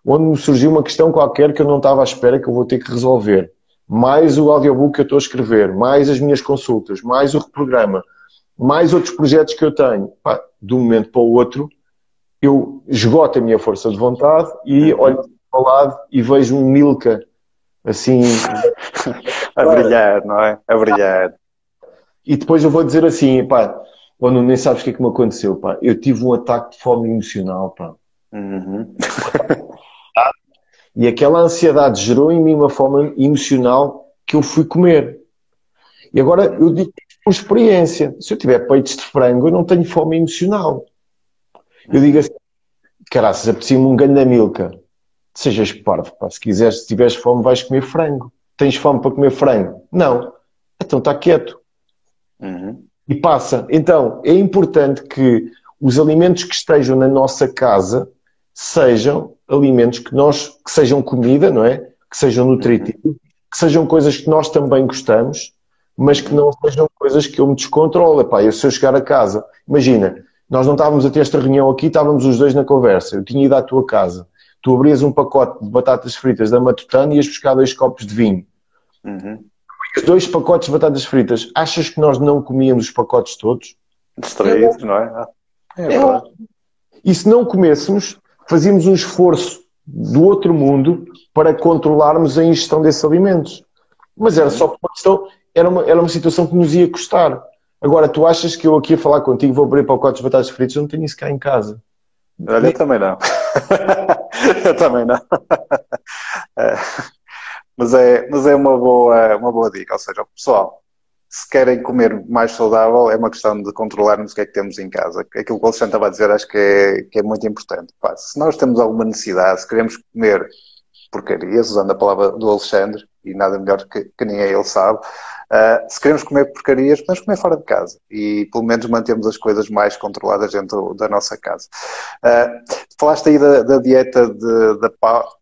onde me surgiu uma questão qualquer que eu não estava à espera que eu vou ter que resolver, mais o audiobook que eu estou a escrever, mais as minhas consultas, mais o reprograma, mais outros projetos que eu tenho, pá, de um momento para o outro, eu esgoto a minha força de vontade e uhum. olho para o lado e vejo um Milka assim a brilhar, não é? A brilhar. E depois eu vou dizer assim, pá, oh, não, nem sabes o que é que me aconteceu, pá. Eu tive um ataque de fome emocional, pá. Uhum. e aquela ansiedade gerou em mim uma fome emocional que eu fui comer. E agora eu digo por experiência, se eu tiver peitos de frango, eu não tenho fome emocional. Eu digo assim, caraças, aprecio-me um ganho da milka. Sejas parvo, pá. Se quiseres, se tiveres fome, vais comer frango. Tens fome para comer frango? Não. Então está quieto. Uhum. E passa. Então, é importante que os alimentos que estejam na nossa casa sejam alimentos que nós, que sejam comida, não é? Que sejam nutritivos, que sejam coisas que nós também gostamos, mas que não sejam coisas que eu me descontrole. Epá, eu, se eu chegar a casa, imagina, nós não estávamos a ter esta reunião aqui, estávamos os dois na conversa. Eu tinha ido à tua casa. Tu abrias um pacote de batatas fritas da Matutana e ias buscar dois copos de vinho. Uhum. Dois pacotes de batatas fritas. Achas que nós não comíamos os pacotes todos? Distraídos, não é? É, é E se não comêssemos, fazíamos um esforço do outro mundo para controlarmos a ingestão desses alimentos. Mas era só uma questão, era uma, era uma situação que nos ia custar. Agora, tu achas que eu aqui a falar contigo vou abrir pacotes de batatas fritas? Eu não tenho isso cá em casa. Olha, eu também não. eu também não. É, mas é, mas é uma, boa, uma boa dica. Ou seja, pessoal, se querem comer mais saudável, é uma questão de controlarmos o que é que temos em casa. Aquilo que o Alexandre estava a dizer acho que é, que é muito importante. Pá, se nós temos alguma necessidade, se queremos comer porcarias, usando a palavra do Alexandre, e nada melhor que, que nem ele sabe, Uh, se queremos comer porcarias, podemos comer fora de casa e pelo menos mantemos as coisas mais controladas dentro da nossa casa. Uh, falaste aí da, da dieta de, da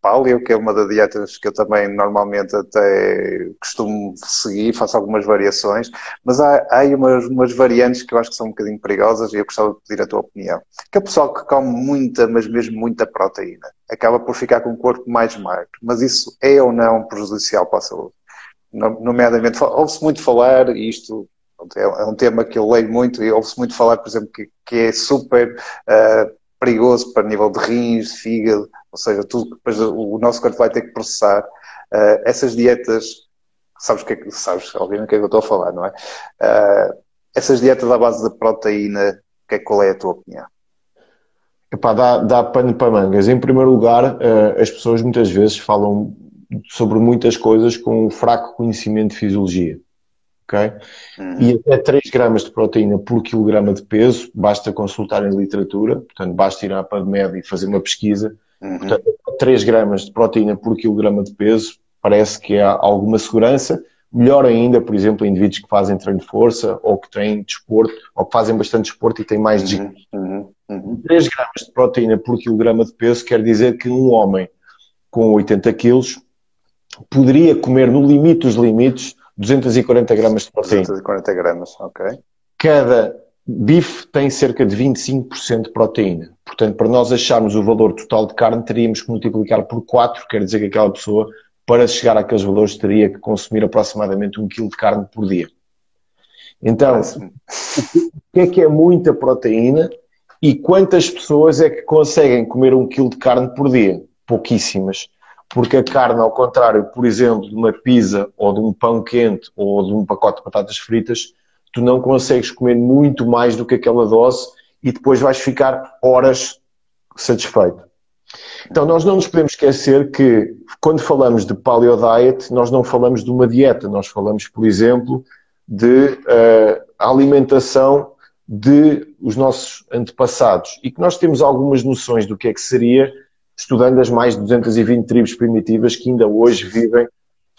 paleo, que é uma das dietas que eu também normalmente até costumo seguir, faço algumas variações, mas há, há aí umas, umas variantes que eu acho que são um bocadinho perigosas e eu gostava de pedir a tua opinião. Que é o pessoal que come muita, mas mesmo muita proteína, acaba por ficar com o corpo mais magro, mas isso é ou não prejudicial para a saúde? Nomeadamente, ouve-se muito falar, e isto é, é um tema que eu leio muito, e ouve-se muito falar, por exemplo, que, que é super uh, perigoso para nível de rins, de fígado, ou seja, tudo que depois o nosso corpo vai ter que processar. Uh, essas dietas, sabes o que é que, sabes, obviamente, o que é que eu estou a falar, não é? Uh, essas dietas à base de proteína, que é, qual é a tua opinião? Epá, dá, dá pano para mangas. Em primeiro lugar, as pessoas muitas vezes falam sobre muitas coisas com um fraco conhecimento de fisiologia. Okay? Uhum. E até 3 gramas de proteína por quilograma de peso, basta consultar em literatura, portanto, basta ir à PubMed e fazer uma pesquisa. Uhum. Portanto, 3 gramas de proteína por quilograma de peso parece que há alguma segurança. Melhor ainda, por exemplo, indivíduos que fazem treino de força ou que têm desporto, ou que fazem bastante desporto e têm mais de uhum. uhum. uhum. 3 gramas de proteína por quilograma de peso quer dizer que um homem com 80 quilos poderia comer no limite dos limites 240 gramas de proteína. 240 gramas, ok. Cada bife tem cerca de 25% de proteína. Portanto, para nós acharmos o valor total de carne, teríamos que multiplicar por 4, quer dizer que aquela pessoa, para chegar àqueles valores, teria que consumir aproximadamente 1 kg de carne por dia. Então, o que é que é muita proteína e quantas pessoas é que conseguem comer 1 kg de carne por dia? Pouquíssimas porque a carne, ao contrário, por exemplo, de uma pizza ou de um pão quente ou de um pacote de batatas fritas, tu não consegues comer muito mais do que aquela dose e depois vais ficar horas satisfeito. Então, nós não nos podemos esquecer que, quando falamos de paleo diet, nós não falamos de uma dieta, nós falamos, por exemplo, de uh, alimentação de os nossos antepassados e que nós temos algumas noções do que é que seria estudando as mais de 220 tribos primitivas que ainda hoje vivem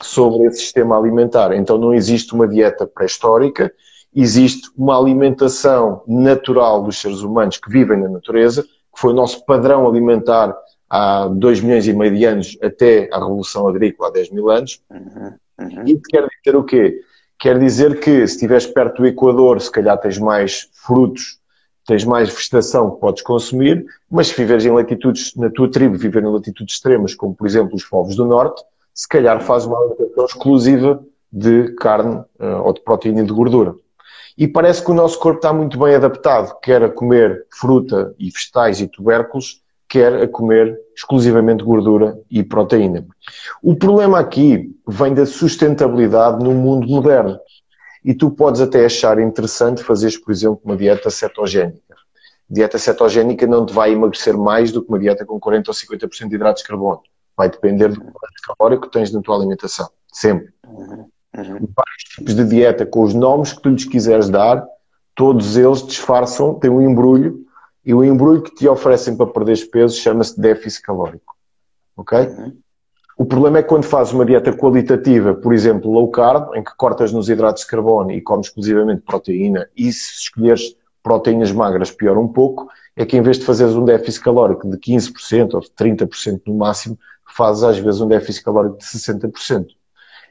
sobre esse sistema alimentar. Então não existe uma dieta pré-histórica, existe uma alimentação natural dos seres humanos que vivem na natureza, que foi o nosso padrão alimentar há 2 milhões e meio de anos até a Revolução Agrícola há 10 mil anos. Uhum, uhum. E quer dizer o quê? Quer dizer que se estiveres perto do Equador, se calhar tens mais frutos tens mais vegetação que podes consumir, mas se viveres em latitudes, na tua tribo, viver em latitudes extremas, como por exemplo os povos do norte, se calhar faz uma alimentação exclusiva de carne uh, ou de proteína e de gordura. E parece que o nosso corpo está muito bem adaptado, quer a comer fruta e vegetais e tubérculos, quer a comer exclusivamente gordura e proteína. O problema aqui vem da sustentabilidade no mundo moderno. E tu podes até achar interessante fazeres, por exemplo, uma dieta cetogénica. Dieta cetogénica não te vai emagrecer mais do que uma dieta com 40 ou 50% de hidratos de carbono. Vai depender do calórico que tens na tua alimentação. Sempre. Uhum. Uhum. Vários tipos de dieta com os nomes que tu lhes quiseres dar, todos eles disfarçam, têm um embrulho, e o embrulho que te oferecem para perder peso chama-se déficit calórico. Ok? Uhum. O problema é que quando fazes uma dieta qualitativa, por exemplo, low carb, em que cortas nos hidratos de carbono e comes exclusivamente proteína, e se escolheres proteínas magras, pior um pouco, é que em vez de fazeres um déficit calórico de 15% ou de 30% no máximo, fazes às vezes um déficit calórico de 60%.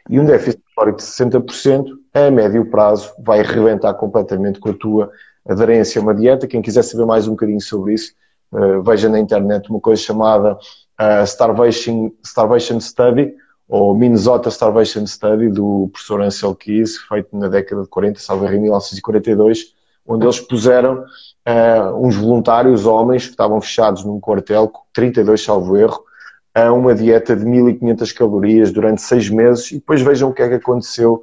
E um déficit calórico de 60%, a médio prazo, vai reventar completamente com a tua aderência a uma dieta. Quem quiser saber mais um bocadinho sobre isso, uh, veja na internet uma coisa chamada uh, Starvation, Starvation Study, ou Minnesota Starvation Study, do professor Ansel Keys, feito na década de 40, salvo em 1942, onde eles puseram uh, uns voluntários, homens, que estavam fechados num quartel, 32, salvo erro, a uma dieta de 1500 calorias durante seis meses e depois vejam o que é que aconteceu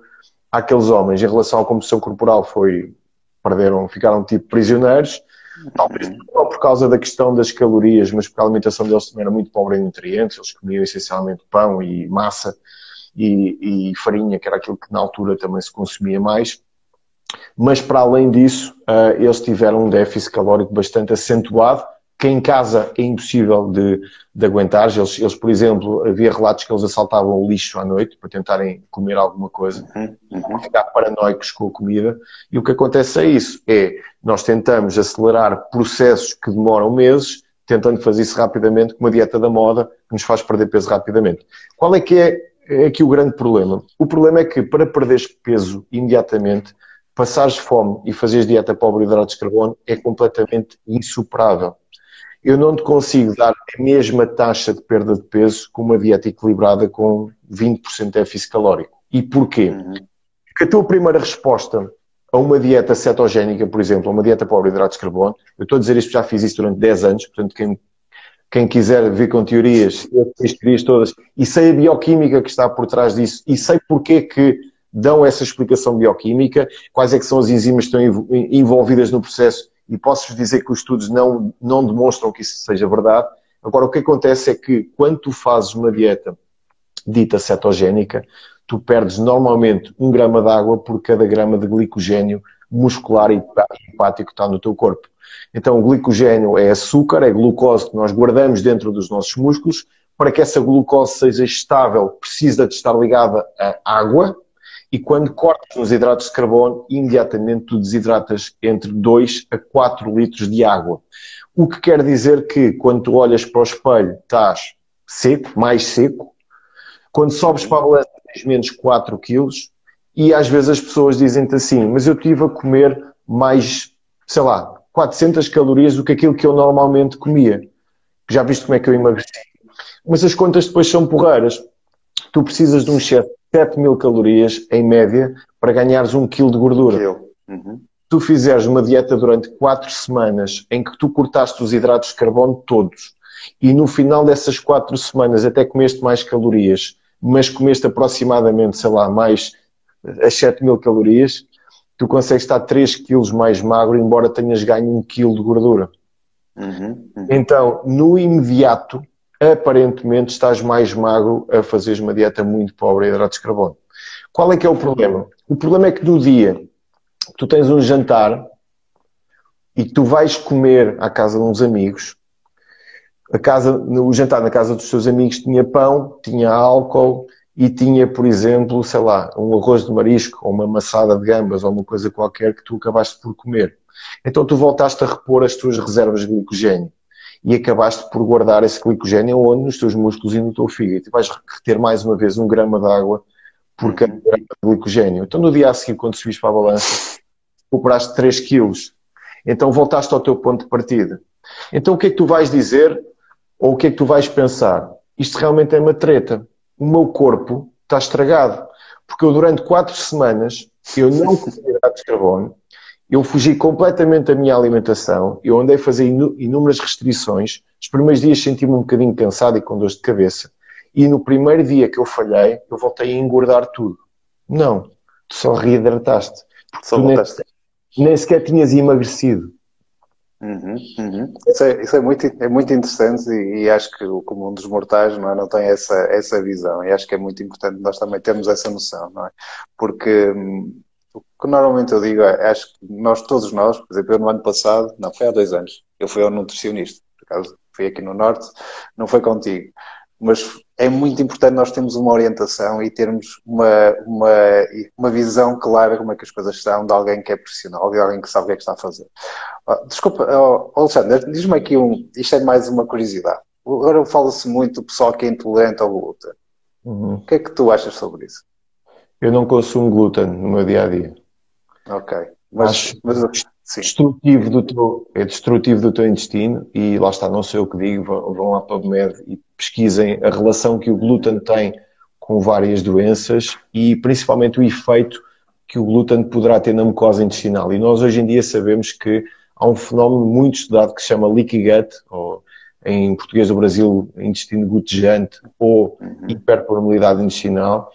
àqueles homens em relação à composição corporal. Foi, perderam, ficaram tipo prisioneiros, talvez não por causa da questão das calorias, mas porque a alimentação deles também era muito pobre em nutrientes, eles comiam essencialmente pão e massa e, e farinha, que era aquilo que na altura também se consumia mais. Mas para além disso, uh, eles tiveram um déficit calórico bastante acentuado, que em casa é impossível de, de aguentar. Eles, eles, por exemplo, havia relatos que eles assaltavam o lixo à noite para tentarem comer alguma coisa, uhum, uhum. ficar paranoicos com a comida. E o que acontece é isso: é nós tentamos acelerar processos que demoram meses, tentando fazer isso rapidamente com uma dieta da moda que nos faz perder peso rapidamente. Qual é que é, é aqui o grande problema? O problema é que para perderes peso imediatamente, passares fome e fazeres dieta pobre em hidratos de carbono é completamente insuperável eu não te consigo dar a mesma taxa de perda de peso com uma dieta equilibrada com 20% de déficit calórico. E porquê? Uhum. Porque a tua primeira resposta a uma dieta cetogénica, por exemplo, a uma dieta pobre em hidratos de carbono, eu estou a dizer isto, já fiz isso durante 10 anos, portanto, quem, quem quiser ver com teorias, eu fiz teorias todas, e sei a bioquímica que está por trás disso, e sei porque que dão essa explicação bioquímica, quais é que são as enzimas que estão envolvidas no processo e posso-vos dizer que os estudos não, não demonstram que isso seja verdade. Agora, o que acontece é que quando tu fazes uma dieta dita cetogénica, tu perdes normalmente um grama de água por cada grama de glicogênio muscular e hepático que está no teu corpo. Então, o glicogênio é açúcar, é glucose que nós guardamos dentro dos nossos músculos. Para que essa glucose seja estável, precisa de estar ligada à água, e quando cortas nos hidratos de carbono, imediatamente tu desidratas entre 2 a 4 litros de água. O que quer dizer que quando tu olhas para o espelho estás seco, mais seco, quando sobes para a balança tens menos 4 quilos e às vezes as pessoas dizem-te assim, mas eu estive a comer mais, sei lá, 400 calorias do que aquilo que eu normalmente comia. Já viste como é que eu emagreci? Mas as contas depois são porreiras. Tu precisas de um chefe 7 mil calorias em média para ganhares um quilo de gordura. Uhum. Tu fizeres uma dieta durante 4 semanas em que tu cortaste os hidratos de carbono todos e no final dessas 4 semanas até comeste mais calorias, mas comeste aproximadamente, sei lá, mais as 7 mil calorias, tu consegues estar 3 quilos mais magro, embora tenhas ganho um quilo de gordura. Uhum, uhum. Então, no imediato, aparentemente estás mais magro a fazeres uma dieta muito pobre em hidratos de carbono. Qual é que é o problema? O problema é que no dia tu tens um jantar e tu vais comer à casa de uns amigos, a casa, o jantar na casa dos teus amigos tinha pão, tinha álcool e tinha, por exemplo, sei lá, um arroz de marisco ou uma maçada de gambas ou uma coisa qualquer que tu acabaste por comer. Então tu voltaste a repor as tuas reservas de glicogênio e acabaste por guardar esse glicogênio onde? Nos teus músculos e no teu fígado. E vais reter mais uma vez um grama de água por cada grama de glicogênio. Então no dia a seguir, quando subiste para a balança, recuperaste 3 quilos. Então voltaste ao teu ponto de partida. Então o que é que tu vais dizer ou o que é que tu vais pensar? Isto realmente é uma treta. O meu corpo está estragado. Porque eu durante 4 semanas eu não comi hidratos de carbono, eu fugi completamente da minha alimentação, eu andei a fazer inúmeras restrições. Os primeiros dias senti-me um bocadinho cansado e com dor de cabeça. E no primeiro dia que eu falhei, eu voltei a engordar tudo. Não, tu só reidrataste. Só nem, nem sequer tinhas emagrecido. Uhum, uhum. Isso, é, isso é, muito, é muito interessante e, e, acho que o comum dos mortais não, é, não tem essa, essa visão e acho que é muito importante nós também termos essa noção, não é? Porque hum, que normalmente eu digo é, acho que nós, todos nós, por exemplo, eu no ano passado, não, foi há dois anos, eu fui ao nutricionista, por acaso fui aqui no Norte, não foi contigo, mas é muito importante nós termos uma orientação e termos uma, uma, uma visão clara como é que as coisas estão de alguém que é profissional, de alguém que sabe o que é que está a fazer. Desculpa, Alexandre, diz-me aqui um, isto é mais uma curiosidade. Agora fala-se muito do pessoal que é intolerante ao glúten. Uhum. O que é que tu achas sobre isso? Eu não consumo glúten no meu dia a dia. Ok. Mas, mas destrutivo do teu, é destrutivo do teu intestino e lá está, não sei o que digo, vão, lá para o MED e pesquisem a relação que o glúten tem com várias doenças e principalmente o efeito que o glúten poderá ter na mucosa intestinal. E nós hoje em dia sabemos que há um fenómeno muito estudado que se chama leaky gut, ou em português do Brasil, intestino gotejante ou uhum. hiperpermeabilidade intestinal,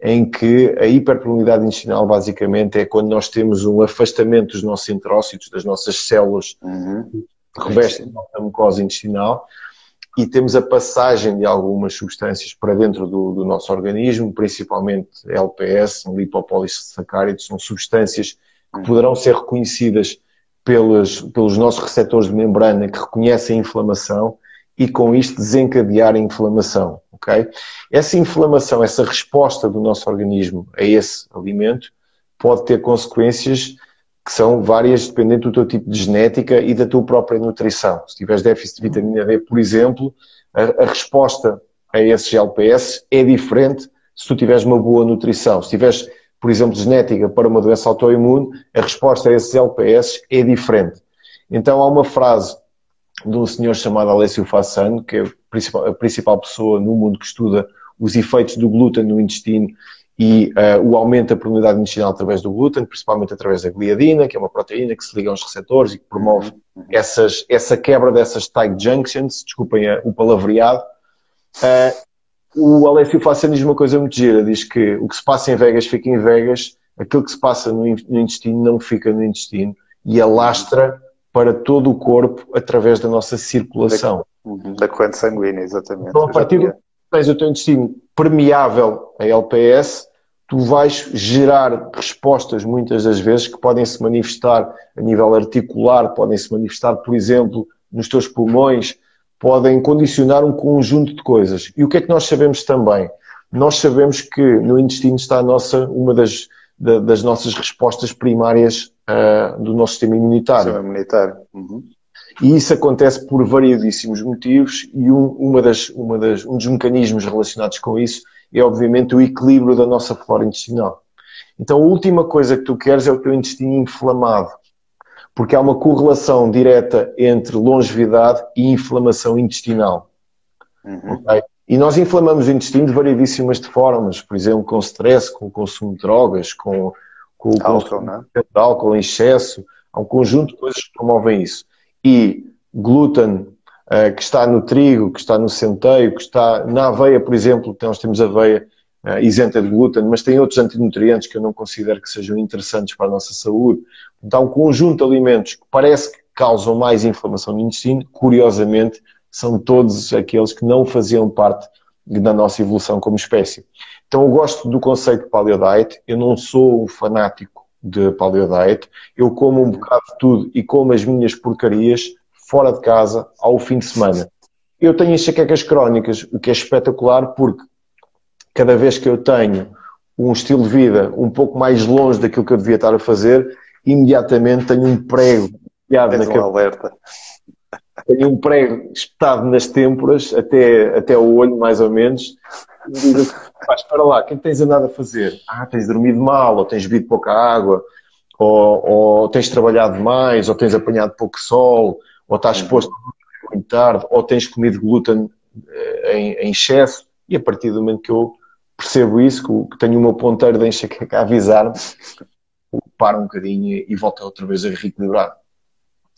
em que a hiperpermeabilidade intestinal basicamente é quando nós temos um afastamento dos nossos entrócitos, das nossas células uhum. que revestem a mucosa intestinal, e temos a passagem de algumas substâncias para dentro do, do nosso organismo, principalmente LPS, lipopolissacáridos, são substâncias que poderão ser reconhecidas pelos, pelos nossos receptores de membrana que reconhecem a inflamação e com isto desencadear a inflamação, ok? Essa inflamação, essa resposta do nosso organismo a esse alimento pode ter consequências que são várias, dependendo do teu tipo de genética e da tua própria nutrição. Se tiveres déficit de vitamina D, por exemplo, a, a resposta a esses LPS é diferente se tu tiveres uma boa nutrição. Se tiveres, por exemplo, genética para uma doença autoimune, a resposta a esses LPS é diferente. Então há uma frase de um senhor chamado Alessio Fassano, que é principal, a principal pessoa no mundo que estuda os efeitos do glúten no intestino e uh, o aumento da permeabilidade intestinal através do glúten, principalmente através da gliadina, que é uma proteína que se liga aos receptores e que promove uhum. essas, essa quebra dessas tight junctions, desculpem o palavreado. Uh, o Alessio Fassani diz uma coisa muito gira, diz que o que se passa em Vegas fica em Vegas, aquilo que se passa no, no intestino não fica no intestino e alastra para todo o corpo através da nossa circulação. Da, da corrente sanguínea, exatamente. Então, a partir do tens o teu intestino permeável a LPS, tu vais gerar respostas muitas das vezes que podem se manifestar a nível articular, podem se manifestar, por exemplo, nos teus pulmões, podem condicionar um conjunto de coisas. E o que é que nós sabemos também? Nós sabemos que no intestino está a nossa, uma das, das nossas respostas primárias uh, do nosso sistema imunitário. Sistema imunitário. Uhum. E isso acontece por variedíssimos motivos e um, uma das, uma das, um dos mecanismos relacionados com isso é obviamente o equilíbrio da nossa flora intestinal. Então a última coisa que tu queres é o teu intestino inflamado, porque há uma correlação direta entre longevidade e inflamação intestinal. Uhum. Okay? E nós inflamamos o intestino de variedíssimas formas, por exemplo, com stress, com o consumo de drogas, com, com o álcool, consumo é? de álcool em excesso. Há um conjunto de coisas que promovem isso e glúten uh, que está no trigo, que está no centeio, que está na aveia, por exemplo, nós temos aveia uh, isenta de glúten, mas tem outros antinutrientes que eu não considero que sejam interessantes para a nossa saúde. Então, um conjunto de alimentos que parece que causam mais inflamação no intestino, curiosamente, são todos aqueles que não faziam parte da nossa evolução como espécie. Então, eu gosto do conceito de paleo diet, eu não sou um fanático de paleo diet, eu como um bocado de tudo e como as minhas porcarias fora de casa ao fim de semana. Eu tenho enxaquecas crónicas, o que é espetacular porque cada vez que eu tenho um estilo de vida um pouco mais longe daquilo que eu devia estar a fazer, imediatamente tenho um prego espetado na cabeça. alerta. Tenho um prego espetado nas têmporas, até, até o olho, mais ou menos, assim, para lá, o que é que tens andado a fazer? Ah, tens dormido mal, ou tens bebido pouca água, ou, ou tens trabalhado mais, ou tens apanhado pouco sol, ou estás exposto muito tarde, ou tens comido glúten eh, em, em, excesso, e a partir do momento que eu percebo isso, que, tenho o meu ponteiro de enxaqueca a avisar-me, para um bocadinho e volta outra vez a reequilibrar.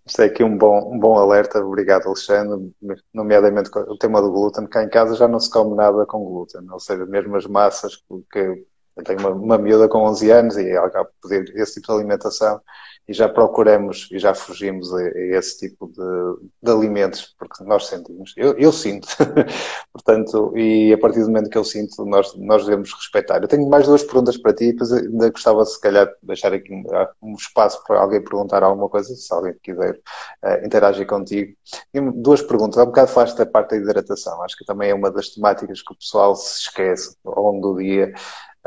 Isto é aqui um bom, um bom alerta, obrigado Alexandre, nomeadamente o tema do glúten, cá em casa já não se come nada com glúten, ou seja, mesmo as massas que eu tenho uma, uma miúda com 11 anos e ela pedir esse tipo de alimentação e já procuramos e já fugimos a, a esse tipo de, de, alimentos, porque nós sentimos. Eu, eu sinto. Portanto, e a partir do momento que eu sinto, nós, nós devemos respeitar. Eu tenho mais duas perguntas para ti, depois ainda gostava, se calhar, de deixar aqui um, um, espaço para alguém perguntar alguma coisa, se alguém quiser uh, interagir contigo. Tenho duas perguntas. Há um bocado falaste da parte da hidratação. Acho que também é uma das temáticas que o pessoal se esquece ao longo do dia.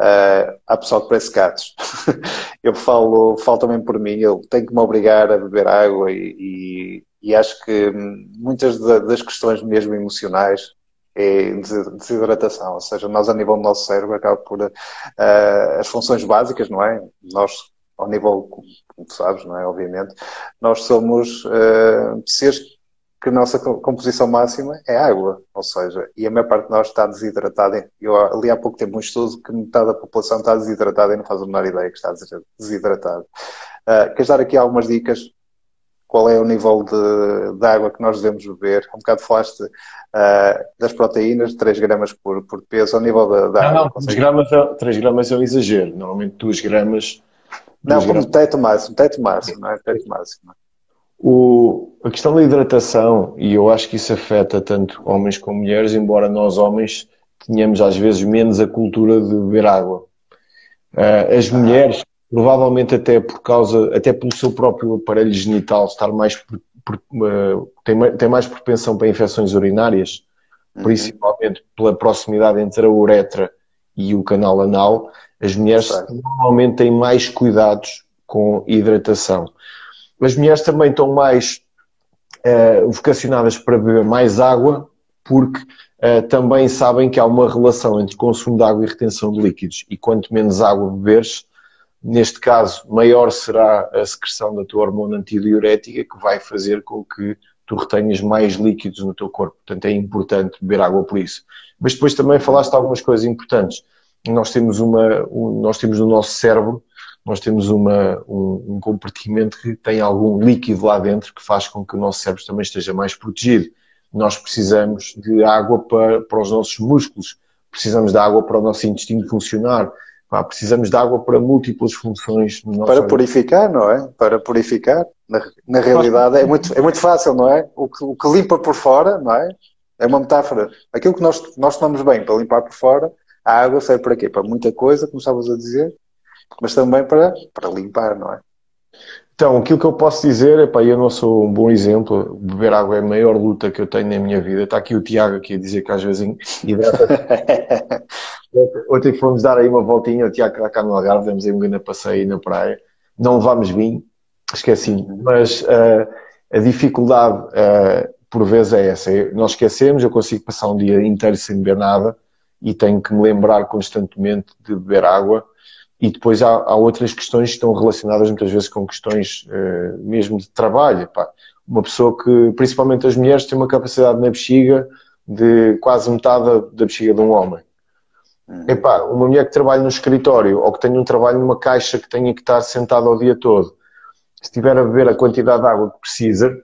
Uh, há pessoal que parece gatos. eu falo, falo também por mim, eu tenho que me obrigar a beber água e, e, e acho que muitas das questões mesmo emocionais é desidratação, ou seja, nós a nível do nosso cérebro acaba por uh, as funções básicas, não é? Nós ao nível, como tu sabes, não é? Obviamente, nós somos uh, seres que a nossa composição máxima é água, ou seja, e a maior parte de nós está desidratada. Eu ali há pouco tempo um estudo que metade da população está desidratada e não faz a menor ideia que está desidratada. Uh, queres dar aqui algumas dicas? Qual é o nível de, de água que nós devemos beber? Um bocado falaste uh, das proteínas, 3 gramas por, por peso, ao nível da, da não, água. Não, 3 gramas, é, 3 gramas é um exagero. Normalmente 2 gramas... Não, como teto máximo, teto máximo, não é? Teto máximo. O, a questão da hidratação, e eu acho que isso afeta tanto homens como mulheres, embora nós homens tenhamos às vezes menos a cultura de beber água. Uh, as mulheres, provavelmente até por causa, até pelo seu próprio aparelho genital estar mais, uh, tem, tem, mais propensão para infecções urinárias, uhum. principalmente pela proximidade entre a uretra e o canal anal, as mulheres normalmente têm mais cuidados com hidratação. As mulheres também estão mais uh, vocacionadas para beber mais água, porque uh, também sabem que há uma relação entre consumo de água e retenção de líquidos. E quanto menos água beberes, neste caso, maior será a secreção da tua hormona antidiurética, que vai fazer com que tu retenhas mais líquidos no teu corpo. Portanto, é importante beber água por isso. Mas depois também falaste algumas coisas importantes. Nós temos, uma, um, nós temos no nosso cérebro nós temos uma, um, um, compartimento que tem algum líquido lá dentro que faz com que o nosso cérebro também esteja mais protegido. Nós precisamos de água para, para os nossos músculos, precisamos de água para o nosso intestino funcionar, pá, precisamos de água para múltiplas funções. No para purificar, não é? Para purificar. Na, na realidade é muito, é muito fácil, não é? O que, o que limpa por fora, não é? É uma metáfora. Aquilo que nós, nós tomamos bem para limpar por fora, a água serve para quê? Para muita coisa, como estavas a dizer, mas também para, para limpar, não é? Então, aquilo que eu posso dizer, epá, eu não sou um bom exemplo, beber água é a maior luta que eu tenho na minha vida. Está aqui o Tiago aqui a dizer que às vezes hidrata. Ontem fomos dar aí uma voltinha, o Tiago está cá no Algarve, demos aí um grande passeio na praia. Não levámos vinho, esqueci. Mas uh, a dificuldade uh, por vezes é essa. Nós esquecemos, eu consigo passar um dia inteiro sem beber nada e tenho que me lembrar constantemente de beber água e depois há, há, outras questões que estão relacionadas muitas vezes com questões uh, mesmo de trabalho. Pá. Uma pessoa que, principalmente as mulheres, tem uma capacidade na bexiga de quase metade da, da bexiga de um homem. Uhum. Epá, uma mulher que trabalha no escritório ou que tenha um trabalho numa caixa que tenha que estar sentada o dia todo, se estiver a beber a quantidade de água que precisa,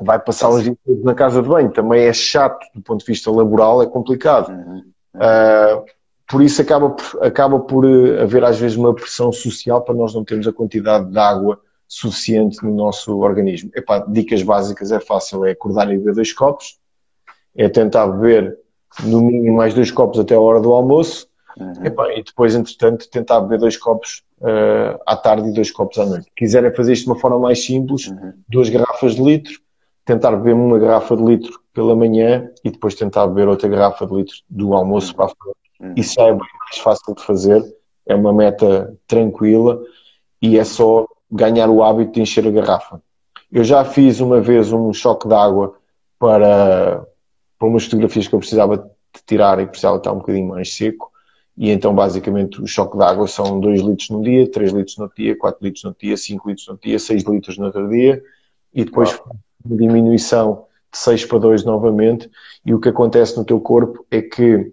vai passar uns dias na casa de banho. Também é chato do ponto de vista laboral, é complicado. Uhum. Uh, por isso acaba por, acaba por eh, haver às vezes uma pressão social para nós não termos a quantidade de água suficiente no nosso organismo. Epá, dicas básicas é fácil, é acordar e beber dois copos, é tentar beber no mínimo mais dois copos até a hora do almoço, uhum. Epá, e depois, entretanto, tentar beber dois copos uh, à tarde e dois copos à noite. Quiserem fazer isto de uma forma mais simples, uhum. duas garrafas de litro, tentar beber uma garrafa de litro pela manhã e depois tentar beber outra garrafa de litro do almoço uhum. para a frente. Isso já é bem mais fácil de fazer, é uma meta tranquila e é só ganhar o hábito de encher a garrafa. Eu já fiz uma vez um choque de água para, para umas fotografias que eu precisava de tirar e precisava estar um bocadinho mais seco. E então, basicamente, o choque de água são 2 litros num dia, 3 litros no dia, 4 litros no dia, 5 litros no dia, 6 litros no outro dia. E depois, wow. uma diminuição de 6 para 2 novamente. E o que acontece no teu corpo é que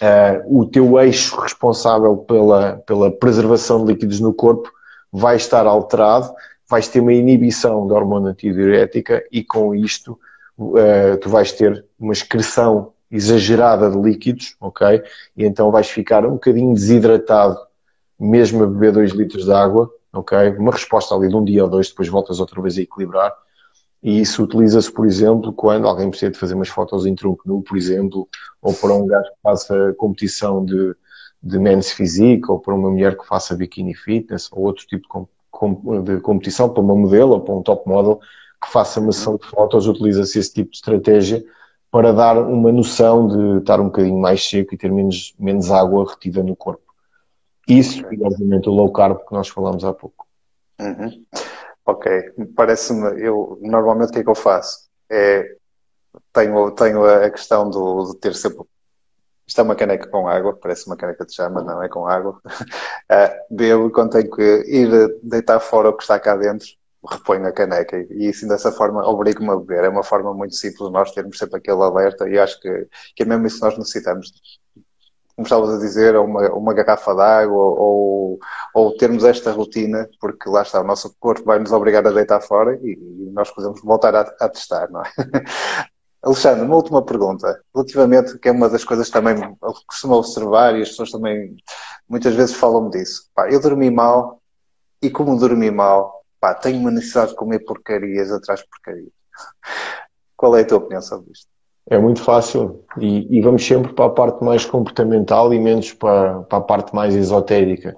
uh, o teu eixo responsável pela, pela preservação de líquidos no corpo vai estar alterado, vais ter uma inibição da hormona antidiurética e com isto uh, tu vais ter uma excreção exagerada de líquidos, ok? E então vais ficar um bocadinho desidratado, mesmo a beber 2 litros de água, ok? Uma resposta ali de um dia ou dois, depois voltas outra vez a equilibrar. E isso utiliza-se, por exemplo, quando alguém precisa de fazer umas fotos em tronco nu, por exemplo, ou para um gajo que faça competição de, de men's physique, ou para uma mulher que faça bikini fitness, ou outro tipo de, competição, para uma modelo ou para um top model que faça uma sessão de fotos, utiliza-se esse tipo de estratégia para dar uma noção de estar um bocadinho mais seco e ter menos, menos água retida no corpo. Isso, e obviamente o low carb que nós falamos há pouco. Uhum. Ok, parece-me, eu normalmente o que é que eu faço? É, tenho, tenho a questão do, de ter sempre. Isto é uma caneca com água, parece uma caneca de chama, não é com água. Uh, bebo quando tenho que ir deitar fora o que está cá dentro, reponho a caneca e assim dessa forma obrigo-me a beber. É uma forma muito simples de nós termos sempre aquele alerta e acho que, que é mesmo isso que nós necessitamos como estavas a dizer, uma, uma garrafa de água ou, ou termos esta rotina, porque lá está, o nosso corpo vai nos obrigar a deitar fora e, e nós podemos voltar a, a testar, não é? Alexandre, uma última pergunta. Relativamente, que é uma das coisas que também costumo observar e as pessoas também muitas vezes falam disso. Pá, eu dormi mal e como dormi mal, pá, tenho uma necessidade de comer porcarias atrás de porcarias. Qual é a tua opinião sobre isto? É muito fácil e, e, vamos sempre para a parte mais comportamental e menos para, para, a parte mais esotérica.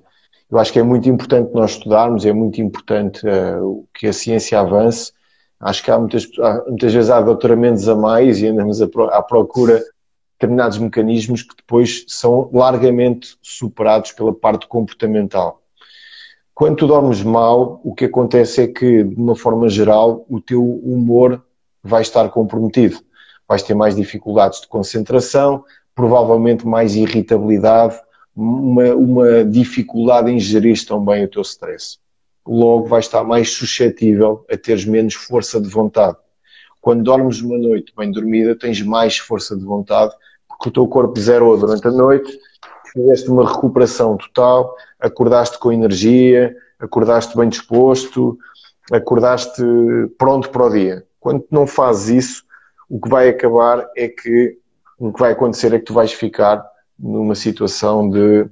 Eu acho que é muito importante nós estudarmos, é muito importante uh, que a ciência avance. Acho que há muitas, há, muitas vezes há doutoramentos a mais e andamos a, à procura de determinados mecanismos que depois são largamente superados pela parte comportamental. Quando tu dormes mal, o que acontece é que, de uma forma geral, o teu humor vai estar comprometido vais ter mais dificuldades de concentração, provavelmente mais irritabilidade, uma, uma dificuldade em gerir também o teu stress. Logo vais estar mais suscetível a teres menos força de vontade. Quando dormes uma noite bem dormida, tens mais força de vontade, porque o teu corpo zerou durante a noite, fizeste uma recuperação total, acordaste com energia, acordaste bem disposto, acordaste pronto para o dia. Quando não fazes isso, o que vai acabar é que o que vai acontecer é que tu vais ficar numa situação de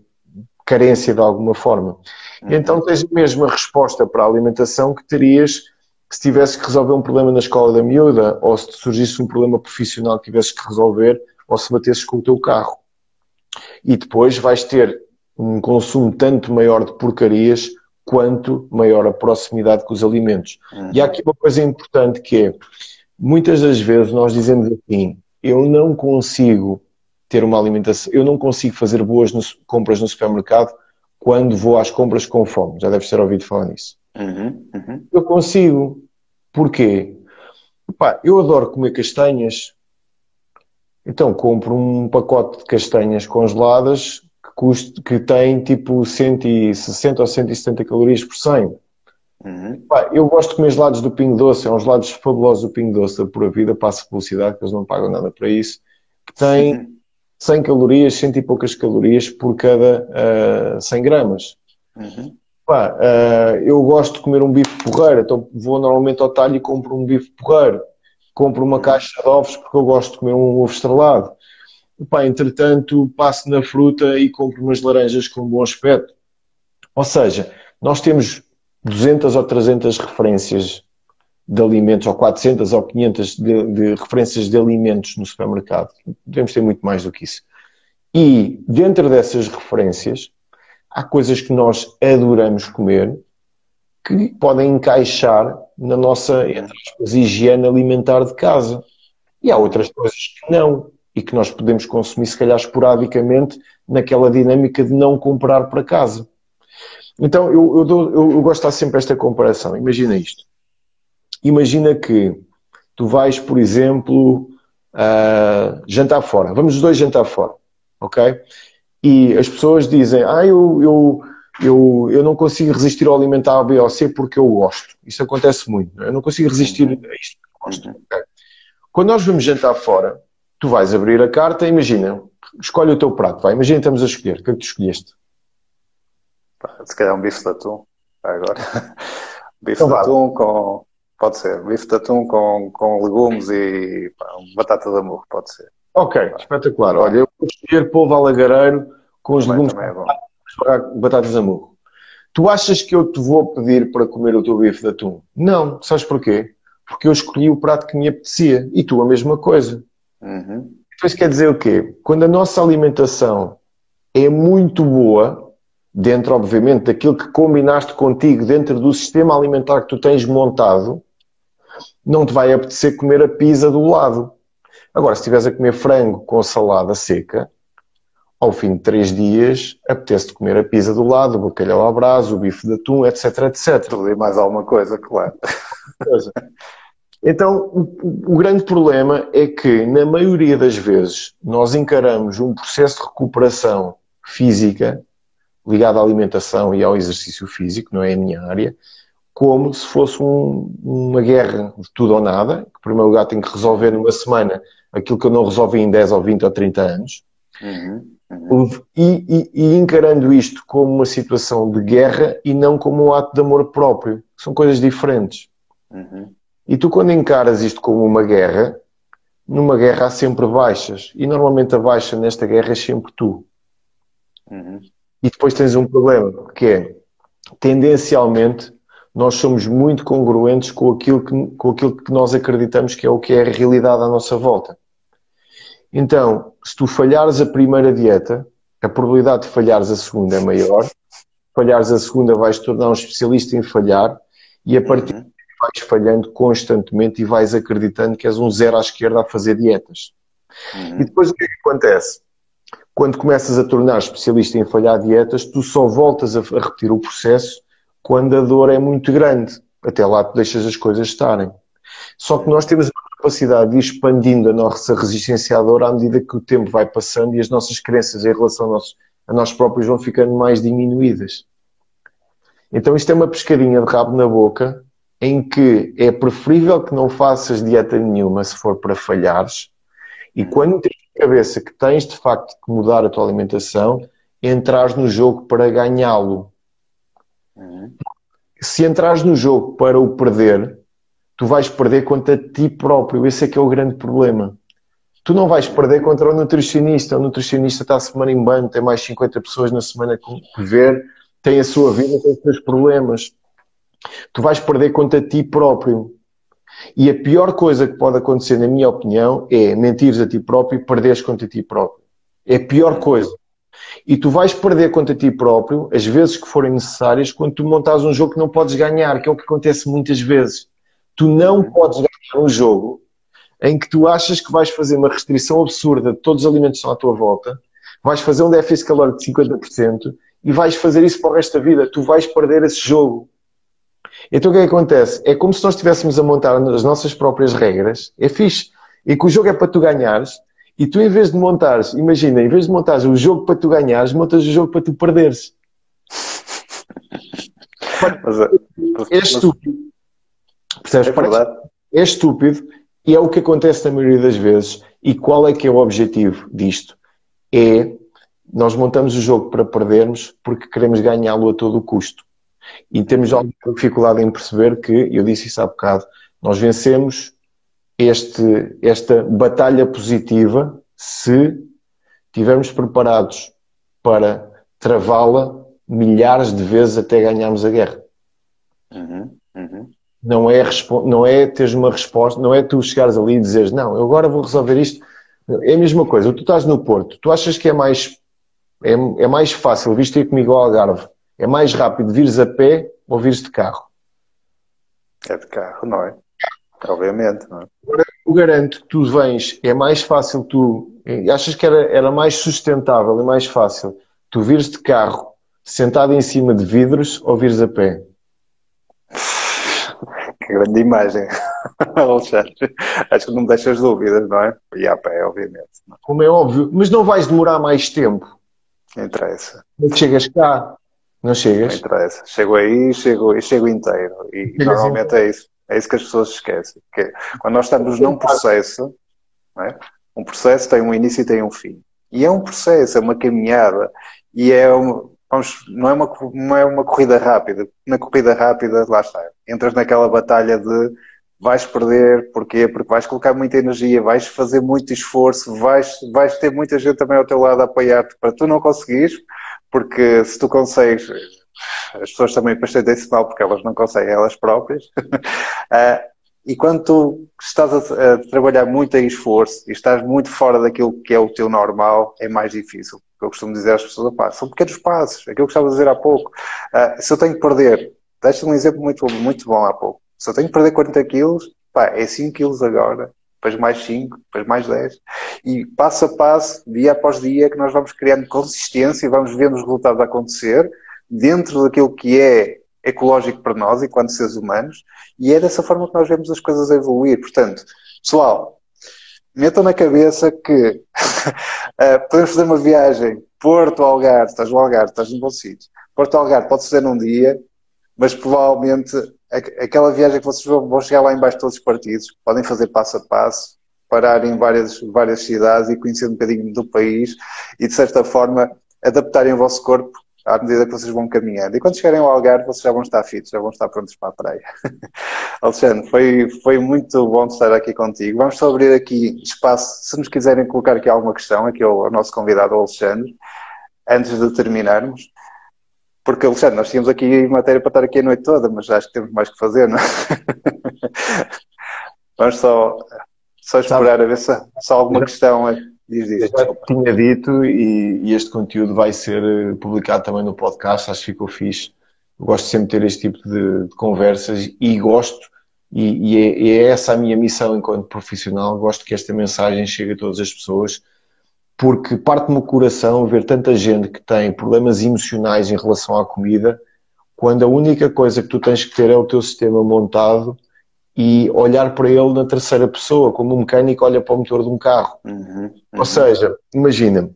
carência de alguma forma. E então tens a mesma resposta para a alimentação que terias se tivesse que resolver um problema na escola da miúda, ou se surgisse um problema profissional que tivesses que resolver, ou se batesses com o teu carro. E depois vais ter um consumo tanto maior de porcarias quanto maior a proximidade com os alimentos. Uhum. E há aqui uma coisa importante que é, muitas das vezes nós dizemos assim: eu não consigo ter uma alimentação, eu não consigo fazer boas no, compras no supermercado quando vou às compras com fome. Já deves ter ouvido falar nisso. Uhum, uhum. Eu consigo. Porquê? Epá, eu adoro comer castanhas. Então compro um pacote de castanhas congeladas que, custa, que tem tipo 160 ou 170 calorias por 100. Uhum. Pá, eu gosto de comer gelados do Pingo Doce, é uns gelados fabulosos do Pingo Doce da Pura Vida, passo publicidade, que eles não pagam nada para isso, que tem uhum. 100 calorias, 100 e poucas calorias por cada uh, ah, 100 gramas. Uhum. Pá, uh, eu gosto de comer um bife porreiro, então vou normalmente ao talho e compro um bife porreiro. Compro uma caixa de ovos porque eu gosto de comer um ovo estrelado. Pá, entretanto, passo na fruta e compro umas laranjas com bom aspecto. Ou seja, nós temos 200 ou 300 referências de alimentos, ou 400 ou 500 de, de, referências de alimentos no supermercado. Devemos ter muito mais do que isso. E dentro dessas referências, há coisas que nós adoramos comer que podem encaixar na nossa aspas, higiene alimentar de casa. E há outras coisas que não, e que nós podemos consumir, se calhar, esporadicamente, naquela dinâmica de não comprar para casa. Então, eu, eu, dou, eu, eu gosto de dar sempre esta comparação. Imagina isto. Imagina que tu vais, por exemplo, uh, jantar fora. Vamos os dois jantar fora, ok? E as pessoas dizem, ah, eu, eu, eu, eu não consigo resistir ao alimentar A, B ou C porque eu gosto. Isso acontece muito. É? Eu não consigo resistir a isto gosto. Uhum. Okay? Quando nós vamos jantar fora, tu vais abrir a carta, imagina, escolhe o teu prato, vai. Imagina estamos a escolher, o que é que tu escolheste? Se calhar um bife de atum. agora. bife então, de atum com. Pode ser. Bife de atum com, com legumes e pá, batata de amor, pode ser. Ok, espetacular. Olha, eu vou escolher polvo alagareiro com os legumes é batatas de amor. Tu achas que eu te vou pedir para comer o teu bife de atum? Não. Sabes porquê? Porque eu escolhi o prato que me apetecia. E tu a mesma coisa. Uhum. Então isso quer dizer o quê? Quando a nossa alimentação é muito boa, dentro, obviamente, daquilo que combinaste contigo, dentro do sistema alimentar que tu tens montado, não te vai apetecer comer a pizza do lado. Agora, se estiveres a comer frango com salada seca, ao fim de três dias, apetece-te comer a pizza do lado, o bacalhau à brasa, o bife de atum, etc, etc. Tudo e mais alguma coisa, claro. Então, o, o, grande problema é que, na maioria das vezes, nós encaramos um processo de recuperação física ligado à alimentação e ao exercício físico, não é a minha área, como se fosse um, uma guerra de tudo ou nada, que, em primeiro lugar, tenho que resolver numa semana aquilo que eu não resolvi em 10 ou 20 ou 30 anos. Uhum. Uhum. E, e, e, encarando isto como uma situação de guerra e não como um ato de amor próprio. São coisas diferentes. Uhum. E tu, quando encaras isto como uma guerra, numa guerra há sempre baixas. E normalmente a baixa nesta guerra é sempre tu. E depois tens um problema, que é, tendencialmente, nós somos muito congruentes com aquilo que, com aquilo que nós acreditamos que é o que é a realidade à nossa volta. Então, se tu falhares a primeira dieta, a probabilidade de falhares a segunda é maior. Falhares a segunda vais tornar um especialista em falhar e a partir uhum. vais falhando constantemente e vais acreditando que és um zero à esquerda a fazer dietas. Uhum. E depois o que, é que acontece? Quando começas a tornar especialista em falhar dietas, tu só voltas a, repetir o processo quando a dor é muito grande. Até lá tu deixas as coisas estarem. Só que nós temos a capacidade de ir expandindo a nossa resistência à dor à medida que o tempo vai passando e as nossas crenças em relação a nós, a nós próprios vão ficando mais diminuídas. Então isto é uma pescadinha de rabo na boca em que é preferível que não faças dieta nenhuma se for para falhares e quando tens cabeça que tens de facto que mudar a tua alimentação, entrares no jogo para ganhá-lo. Uhum. Se entrares no jogo para o perder, tu vais perder contra ti próprio. Esse é que é o grande problema. Tu não vais perder contra o nutricionista. O nutricionista está a semana em banho, tem mais 50 pessoas na semana que ver, tem a sua vida, tem os seus problemas. Tu vais perder contra ti próprio. E a pior coisa que pode acontecer, na minha opinião, é mentires a ti próprio e perderes contra ti próprio. É a pior coisa. E tu vais perder contra ti próprio, as vezes que forem necessárias, quando tu montares um jogo que não podes ganhar, que é o que acontece muitas vezes. Tu não podes ganhar um jogo em que tu achas que vais fazer uma restrição absurda de todos os alimentos que estão à tua volta, vais fazer um déficit calórico de 50% e vais fazer isso para o resto da vida. Tu vais perder esse jogo. Então o que é que acontece? É como se nós estivéssemos a montar as nossas próprias regras. É fixe. E que o jogo é para tu ganhares. E tu, em vez de montares, imagina, em vez de montares o jogo para tu ganhares, montas o jogo para tu perderes. Mas, é, é estúpido. Percebes? É, verdade. é estúpido e é o que acontece na maioria das vezes. E qual é que é o objetivo disto? É nós montamos o jogo para perdermos porque queremos ganhá-lo a todo o custo. E temos alguma dificuldade em perceber que, eu disse isso há bocado, nós vencemos este, esta batalha positiva se estivermos preparados para travá-la milhares de vezes até ganharmos a guerra. Uhum, uhum. Não é, não é teres uma resposta, não é tu chegares ali e dizeres, não, eu agora vou resolver isto. É a mesma coisa, tu estás no Porto, tu achas que é mais, é, é mais fácil, visto ir comigo ao Algarve, é mais rápido vires a pé ou vires de carro? É de carro, não é? Obviamente, não é? Agora, eu garanto que tu vens, é mais fácil tu, achas que era, era mais sustentável e mais fácil tu vires de carro sentado em cima de vidros ou vires a pé? Que grande imagem, Alexandre. Acho que não me deixas dúvidas, não é? E a pé, obviamente. Não. Como é óbvio, mas não vais demorar mais tempo. Interessa. Chegas cá, não chegas? Não interessa. Chego aí chego, e chego inteiro. E normalmente é isso. É isso que as pessoas esquecem. Que quando nós estamos num processo, é? um processo tem um início e tem um fim. E é um processo, é uma caminhada. E é um, vamos, não, é uma, não é uma corrida rápida. Na corrida rápida, lá está, entras naquela batalha de vais perder, porquê? Porque vais colocar muita energia, vais fazer muito esforço, vais, vais ter muita gente também ao teu lado a apoiar-te para tu não conseguires, porque se tu consegues, as pessoas também depois sentem-se mal porque elas não conseguem elas próprias. uh, e quando tu estás a, a, trabalhar muito em esforço e estás muito fora daquilo que é o teu normal, é mais difícil. Eu costumo dizer às pessoas, pá, são pequenos passos, aquilo que estava a dizer há pouco. Uh, se eu tenho que perder, deixa um exemplo muito, muito bom há pouco. Se eu tenho que perder 40 quilos, pá, é 5 quilos agora, depois mais 5, depois mais 10. E passo a passo, dia após dia, que nós vamos criando consistência e vamos vendo os resultados acontecer dentro daquilo que é ecológico para nós, enquanto seres humanos, e é dessa forma que nós vemos as coisas evoluir. Portanto, pessoal, metam na cabeça que eh, podemos fazer uma viagem Porto Algarve, estás no Algarve, estás num bom sítio. Porto Algarve pode ser num dia, mas provavelmente aquela viagem que vocês vão chegar lá embaixo todos partidos, podem fazer passo a passo, parar em várias, várias cidades e conhecer um bocadinho do país e de certa forma adaptarem o vosso corpo à medida que vocês vão caminhando. E quando chegarem ao Algarve, vocês já vão estar fitos, já vão estar prontos para a praia. Alexandre, foi, foi muito bom estar aqui contigo. Vamos só abrir aqui espaço, se nos quiserem colocar aqui alguma questão, aqui ao, ao nosso convidado, Alexandre, antes de terminarmos. Porque, Alexandre, nós tínhamos aqui matéria para estar aqui a noite toda, mas acho que temos mais que fazer, não é? Vamos só, só esperar a ver se, se há alguma questão. Diz, diz, tinha dito e, e, este conteúdo vai ser eh, publicado também no podcast, acho que ficou fixe. Eu gosto sempre de ter este tipo de, de conversas e gosto, e, e, é, e, é, essa a minha missão enquanto profissional, gosto que esta mensagem chegue a todas as pessoas, porque parte-me o coração ver tanta gente que tem problemas emocionais em relação à comida, quando a única coisa que tu tens que ter é o teu sistema montado e olhar para ele na terceira pessoa, como um mecânico olha para o motor de um carro. Uhum, uhum. Ou seja, imagina,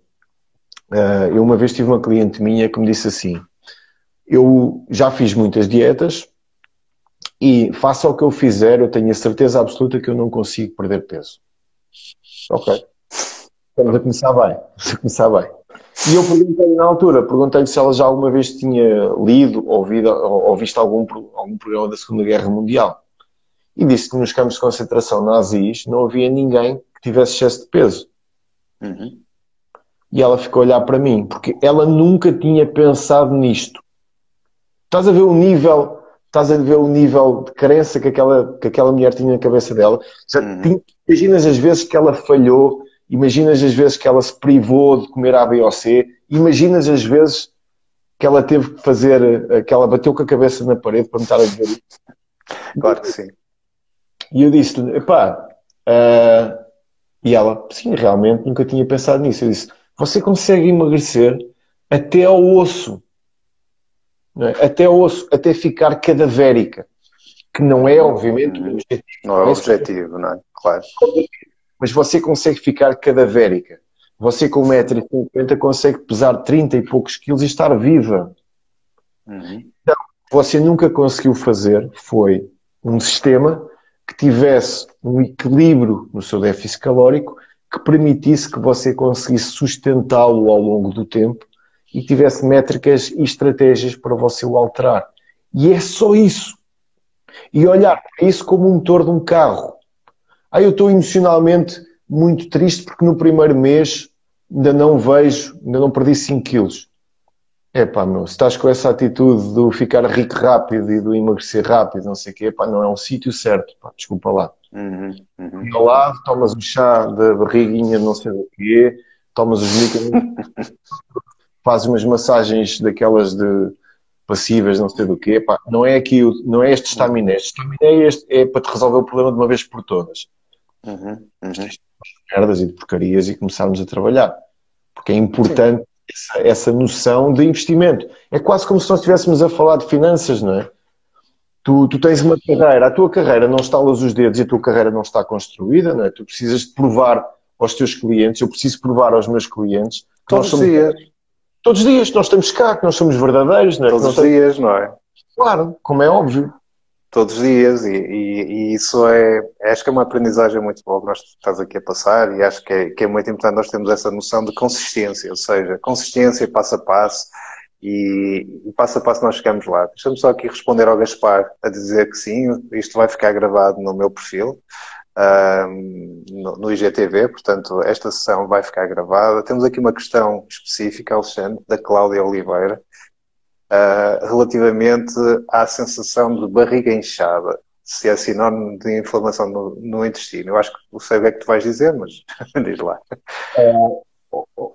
eh, eu uma vez tive uma cliente minha que me disse assim: Eu já fiz muitas dietas e faça o que eu fizer, eu tenho a certeza absoluta que eu não consigo perder peso. Ok. Estamos a começar bem. Estamos a começar bem. E eu perguntei na altura, perguntei-lhe se ela já alguma vez tinha lido, ouvido ou visto algum, algum programa da Segunda Guerra Mundial e disse que nos campos de concentração nazis não havia ninguém que tivesse excesso de peso. Uhum. E ela ficou a olhar para mim, porque ela nunca tinha pensado nisto. Estás a ver o nível, estás a ver o nível de crença que aquela, que aquela mulher tinha na cabeça dela. Uhum. Imaginas as vezes que ela falhou, imaginas as vezes que ela se privou de comer A, B ou C, imaginas as vezes que ela teve que fazer, que ela bateu com a cabeça na parede para me estar a dizer isso. Claro que sim. E eu disse-lhe, epá, uh, e ela, sim, realmente nunca tinha pensado nisso. Eu disse, você consegue emagrecer até ao osso, é? até ao osso, até ficar cadavérica, que não é, obviamente, o objetivo. Não é o objetivo, não é? Claro. Mas você consegue ficar cadavérica. Você com 1,50m consegue pesar 30 e poucos quilos e estar viva. Uhum. Então, você nunca conseguiu fazer foi um sistema que tivesse um equilíbrio no seu déficit calórico que permitisse que você conseguisse sustentá-lo ao longo do tempo e tivesse métricas e estratégias para você o alterar. E é só isso. E olhar para isso como um motor de um carro. Ah, eu estou emocionalmente muito triste porque no primeiro mês ainda não vejo, ainda não perdi 5 quilos. É pá, meu, se estás com essa atitude do ficar rico rápido e do emagrecer rápido, não sei o quê, pá, não é um sítio certo, pá, desculpa lá. Uhum, uhum. lado, tomas um chá da barriguinha, não sei o quê, tomas os medicamentos, fazes umas massagens daquelas de passivas, não sei do quê, pá, não é aqui, não é este estaminé, este estaminé é, este, é para te resolver o problema de uma vez por todas. Uhum, uhum. Merdas e de porcarias e começarmos a trabalhar. Porque é importante essa, essa noção de investimento. É quase como se nós estivéssemos a falar de finanças, não é? Tu, tu, tens uma carreira, a tua carreira não estalas os dedos e a tua carreira não está construída, não é? Tu precisas de provar aos teus clientes, eu preciso provar aos meus clientes. Todos os dias. Todos os dias, nós estamos cá, que nós somos verdadeiros, não é? Todos os dias, não é? Claro, como é óbvio todos os dias e, e, e, isso é, acho que é uma aprendizagem muito boa que nós estás aqui a passar e acho que é, que é muito importante nós termos essa noção de consistência, ou seja, consistência passo a passo e, e passo a passo nós chegamos lá. Deixa-me só aqui responder ao Gaspar a dizer que sim, isto vai ficar gravado no meu perfil. no, no, IGTV, portanto, esta sessão vai ficar gravada. Temos aqui uma questão específica, Alexandre, da Cláudia Oliveira, uh, relativamente à sensação de barriga inchada se é sinónimo de inflamação no, no intestino. Eu acho que não sei o que é que tu vais dizer, mas diz lá.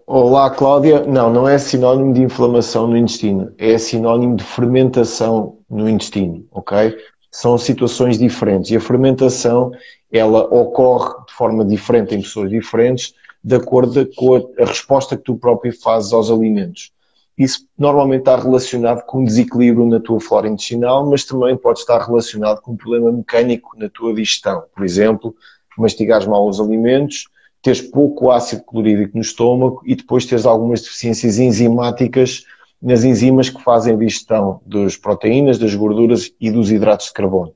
olá, Cláudia. Não, não é sinónimo de inflamação no intestino. É sinónimo de fermentação no intestino, ok? São situações diferentes. E a fermentação, ela ocorre de forma diferente em pessoas diferentes, de acordo com a, a resposta que tu próprio fazes aos alimentos. Isso normalmente está relacionado com um desequilíbrio na tua flora intestinal, mas também pode estar relacionado com um problema mecânico na tua digestão. Por exemplo, mastigares mal os alimentos, teres pouco ácido clorídrico no estômago e depois teres algumas deficiências enzimáticas nas enzimas que fazem a digestão das proteínas, das gorduras e dos hidratos de carbono.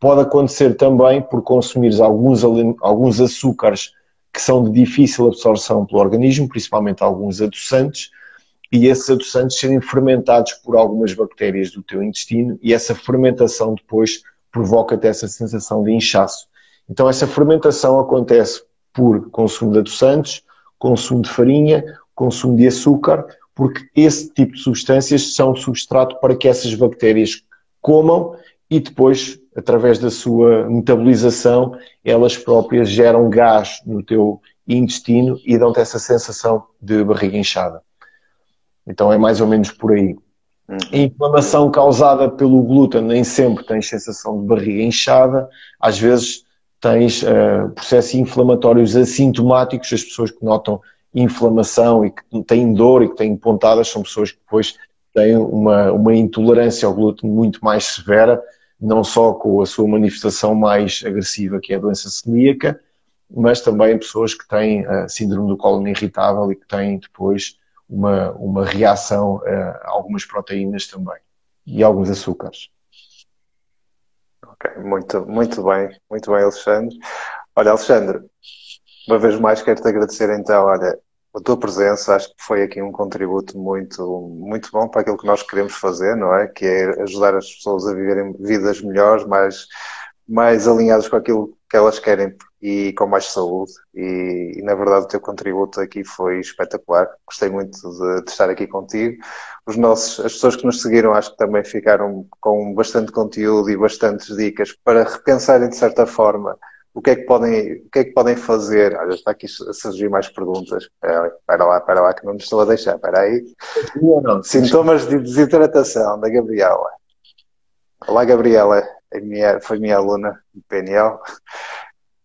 Pode acontecer também por consumires alguns, alguns açúcares que são de difícil absorção pelo organismo, principalmente alguns adoçantes, e esses adoçantes serem fermentados por algumas bactérias do teu intestino e essa fermentação depois provoca-te essa sensação de inchaço. Então essa fermentação acontece por consumo de adoçantes, consumo de farinha, consumo de açúcar, porque esse tipo de substâncias são substrato para que essas bactérias comam e depois, através da sua metabolização, elas próprias geram gás no teu intestino e dão-te essa sensação de barriga inchada. Então é mais ou menos por aí. Uhum. A inflamação causada pelo glúten nem sempre tens sensação de barriga inchada, às vezes tens uh, processos inflamatórios assintomáticos, as pessoas que notam inflamação e que têm dor e que têm pontadas são pessoas que depois têm uma, uma intolerância ao glúten muito mais severa, não só com a sua manifestação mais agressiva, que é a doença celíaca, mas também pessoas que têm uh, síndrome do colo irritável e que têm depois uma, uma reação a algumas proteínas também e alguns açúcares. Ok, muito, muito bem, muito bem, Alexandre. Olha, Alexandre, uma vez mais quero-te agradecer então, olha, a tua presença, acho que foi aqui um contributo muito, muito bom para aquilo que nós queremos fazer, não é? Que é ajudar as pessoas a viverem vidas melhores, mais, mais alinhadas com aquilo que elas querem e com mais saúde. E, e, na verdade o teu contributo aqui foi espetacular. Gostei muito de, de, estar aqui contigo. Os nossos, as pessoas que nos seguiram acho que também ficaram com bastante conteúdo e bastantes dicas para repensarem de certa forma o que é que podem, o que é que podem fazer. Olha, está aqui a surgir mais perguntas. Espera lá, espera lá, que não nos estou a deixar. Espera aí. Sintomas de desidratação da Gabriela. Olá, Gabriela. Minha, foi minha aluna de PNL.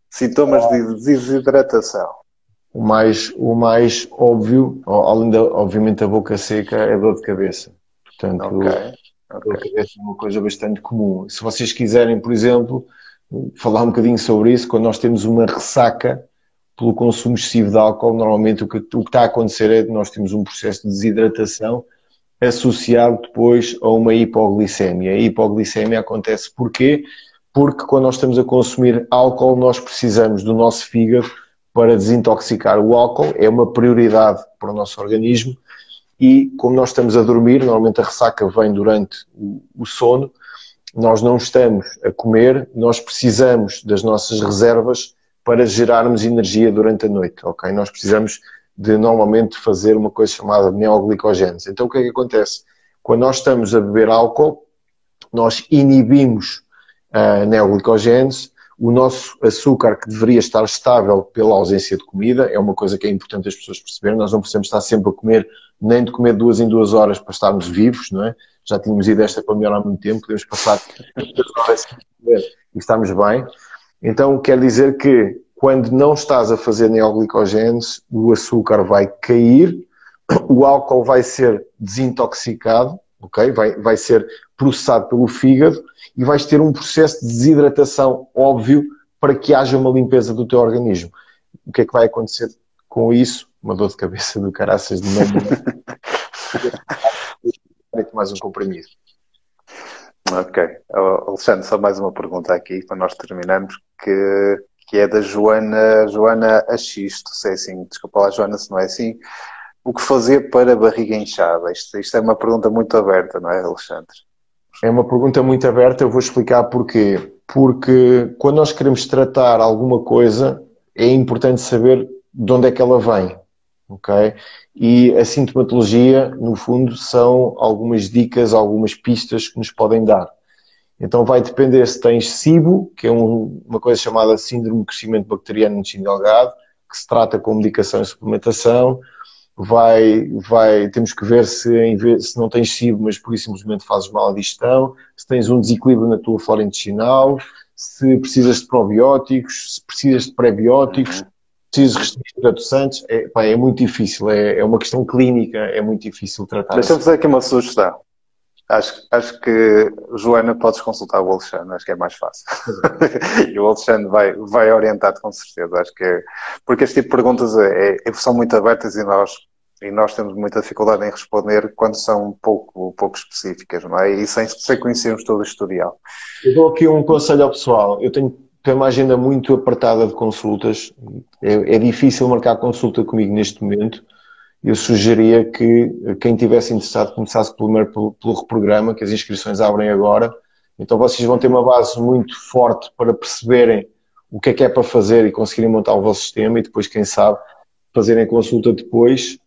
Sintomas de desidratação. O mais, o mais óbvio, além da, obviamente, da boca seca, é dor de cabeça. Portanto, okay. Okay. dor de cabeça é uma coisa bastante comum. Se vocês quiserem, por exemplo, falar um bocadinho sobre isso, quando nós temos uma ressaca pelo consumo excessivo de álcool, normalmente o que, o que está a acontecer é que nós temos um processo de desidratação associado depois a uma hipoglicemia. A hipoglicemia acontece porquê? Porque quando nós estamos a consumir álcool, nós precisamos do nosso fígado para desintoxicar. O álcool é uma prioridade para o nosso organismo e como nós estamos a dormir, normalmente a ressaca vem durante o sono, nós não estamos a comer, nós precisamos das nossas reservas para gerarmos energia durante a noite, ok? Nós precisamos de normalmente fazer uma coisa chamada neoglicogênese. Então o que é que acontece? Quando nós estamos a beber álcool, nós inibimos a neoglicogênese, o nosso açúcar que deveria estar estável pela ausência de comida, é uma coisa que é importante as pessoas perceberem, nós não precisamos estar sempre a comer, nem de comer duas em duas horas para estarmos vivos, não é? Já tínhamos ido esta para melhorar há muito tempo, podemos passar duas horas e estamos bem. Então quer dizer que quando não estás a fazer neoglicogênese, o açúcar vai cair, o álcool vai ser desintoxicado, ok? Vai, vai ser processado pelo fígado e vais ter um processo de desidratação óbvio para que haja uma limpeza do teu organismo. O que é que vai acontecer com isso? Uma dor de cabeça do caraças de novo. mais um comprimido. Ok. Alexandre, só mais uma pergunta aqui para nós terminarmos, que que é da Joana, Joana Axisto, se é assim, desculpa lá Joana se não é assim. o que fazer para barriga inchada? Isto, isto é uma pergunta muito aberta, não é, Alexandre? É uma pergunta muito aberta, eu vou explicar porquê. Porque quando nós queremos tratar alguma coisa, é importante saber de onde é que ela vem, ok? E a sintomatologia, no fundo, são algumas dicas, algumas pistas que nos podem dar. Então vai depender se tens SIBO, que é um, uma coisa chamada Síndrome de Crescimento Bacteriano no Intestino Delgado, que se trata com medicação e suplementação. Vai, vai, temos que ver se, se não tens SIBO, mas por isso simplesmente fazes mal à digestão, se tens um desequilíbrio na tua flora intestinal, se precisas de probióticos, se precisas de prebióticos, precisas restringir adoçantes. É, pá, é muito difícil, é, é uma questão clínica, é muito difícil tratar. Deixa-me fazer aqui uma sugestão. Acho, acho que, Joana, podes consultar o Alexandre, acho que é mais fácil. e o Alexandre vai, vai orientar-te com certeza. Acho que é, porque este tipo de perguntas é, é, são muito abertas e nós, e nós temos muita dificuldade em responder quando são pouco, pouco específicas, não é? E sem, sem conhecermos todo o historial. Eu dou aqui um conselho ao pessoal. Eu tenho, tenho uma agenda muito apertada de consultas. É, é difícil marcar consulta comigo neste momento eu sugeria que quem tivesse interessado começasse primeiro pelo, pelo reprograma, que as inscrições abrem agora. Então vocês vão ter uma base muito forte para perceberem o que é que é para fazer e conseguirem montar o vosso sistema e depois, quem sabe, fazerem consulta depois,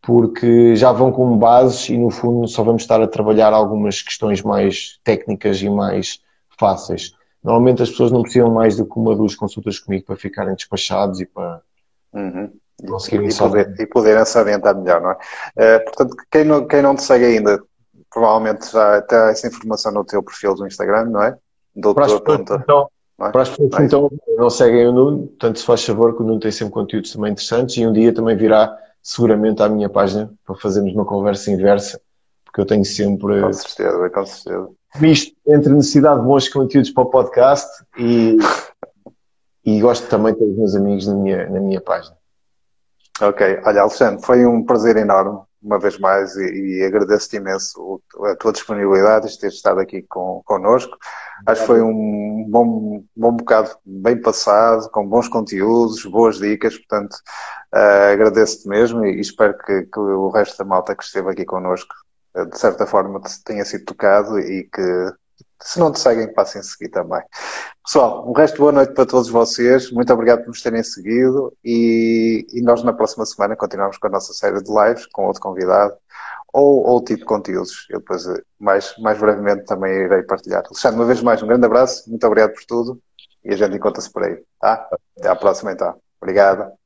porque já vão com bases e no fundo só vamos estar a trabalhar algumas questões mais técnicas e mais fáceis. Normalmente as pessoas não precisam mais do que uma duas consultas comigo para ficarem despachados e para. Uhum conseguirem e, poder, e poderem se orientar melhor, não é? Uh, portanto, quem não, quem não te segue ainda, provavelmente já tem essa informação no teu perfil do Instagram, não é? Doutor. Para as pessoas, então, é? para as pessoas que então não seguem o Nuno, portanto, se faz favor que o Nuno tem sempre conteúdos também interessantes e um dia também virá seguramente à minha página para fazermos uma conversa inversa, porque eu tenho sempre. Com certeza, com certeza. Visto entre necessidade de bons conteúdos para o podcast e, e gosto também de ter os meus amigos na minha, na minha página. Ok, olha Alexandre, foi um prazer enorme, uma vez mais, e, e agradeço-te imenso a tua disponibilidade de ter estado aqui com, connosco. Acho que foi um bom, bom bocado bem passado, com bons conteúdos, boas dicas, portanto, uh, agradeço-te mesmo e, e espero que, que, o resto da malta que esteve aqui connosco, uh, de certa forma, tenha sido tocado e que se não te seguem, passem a seguir também. Pessoal, um resto de boa noite para todos vocês. Muito obrigado por nos terem seguido e, e nós na próxima semana continuamos com a nossa série de lives com outro convidado ou outro tipo de conteúdos. Eu depois, mais, mais brevemente, também irei partilhar. Alexandre, uma vez mais, um grande abraço. Muito obrigado por tudo e a gente encontra-se por aí. Tá? Até à próxima então. Obrigado.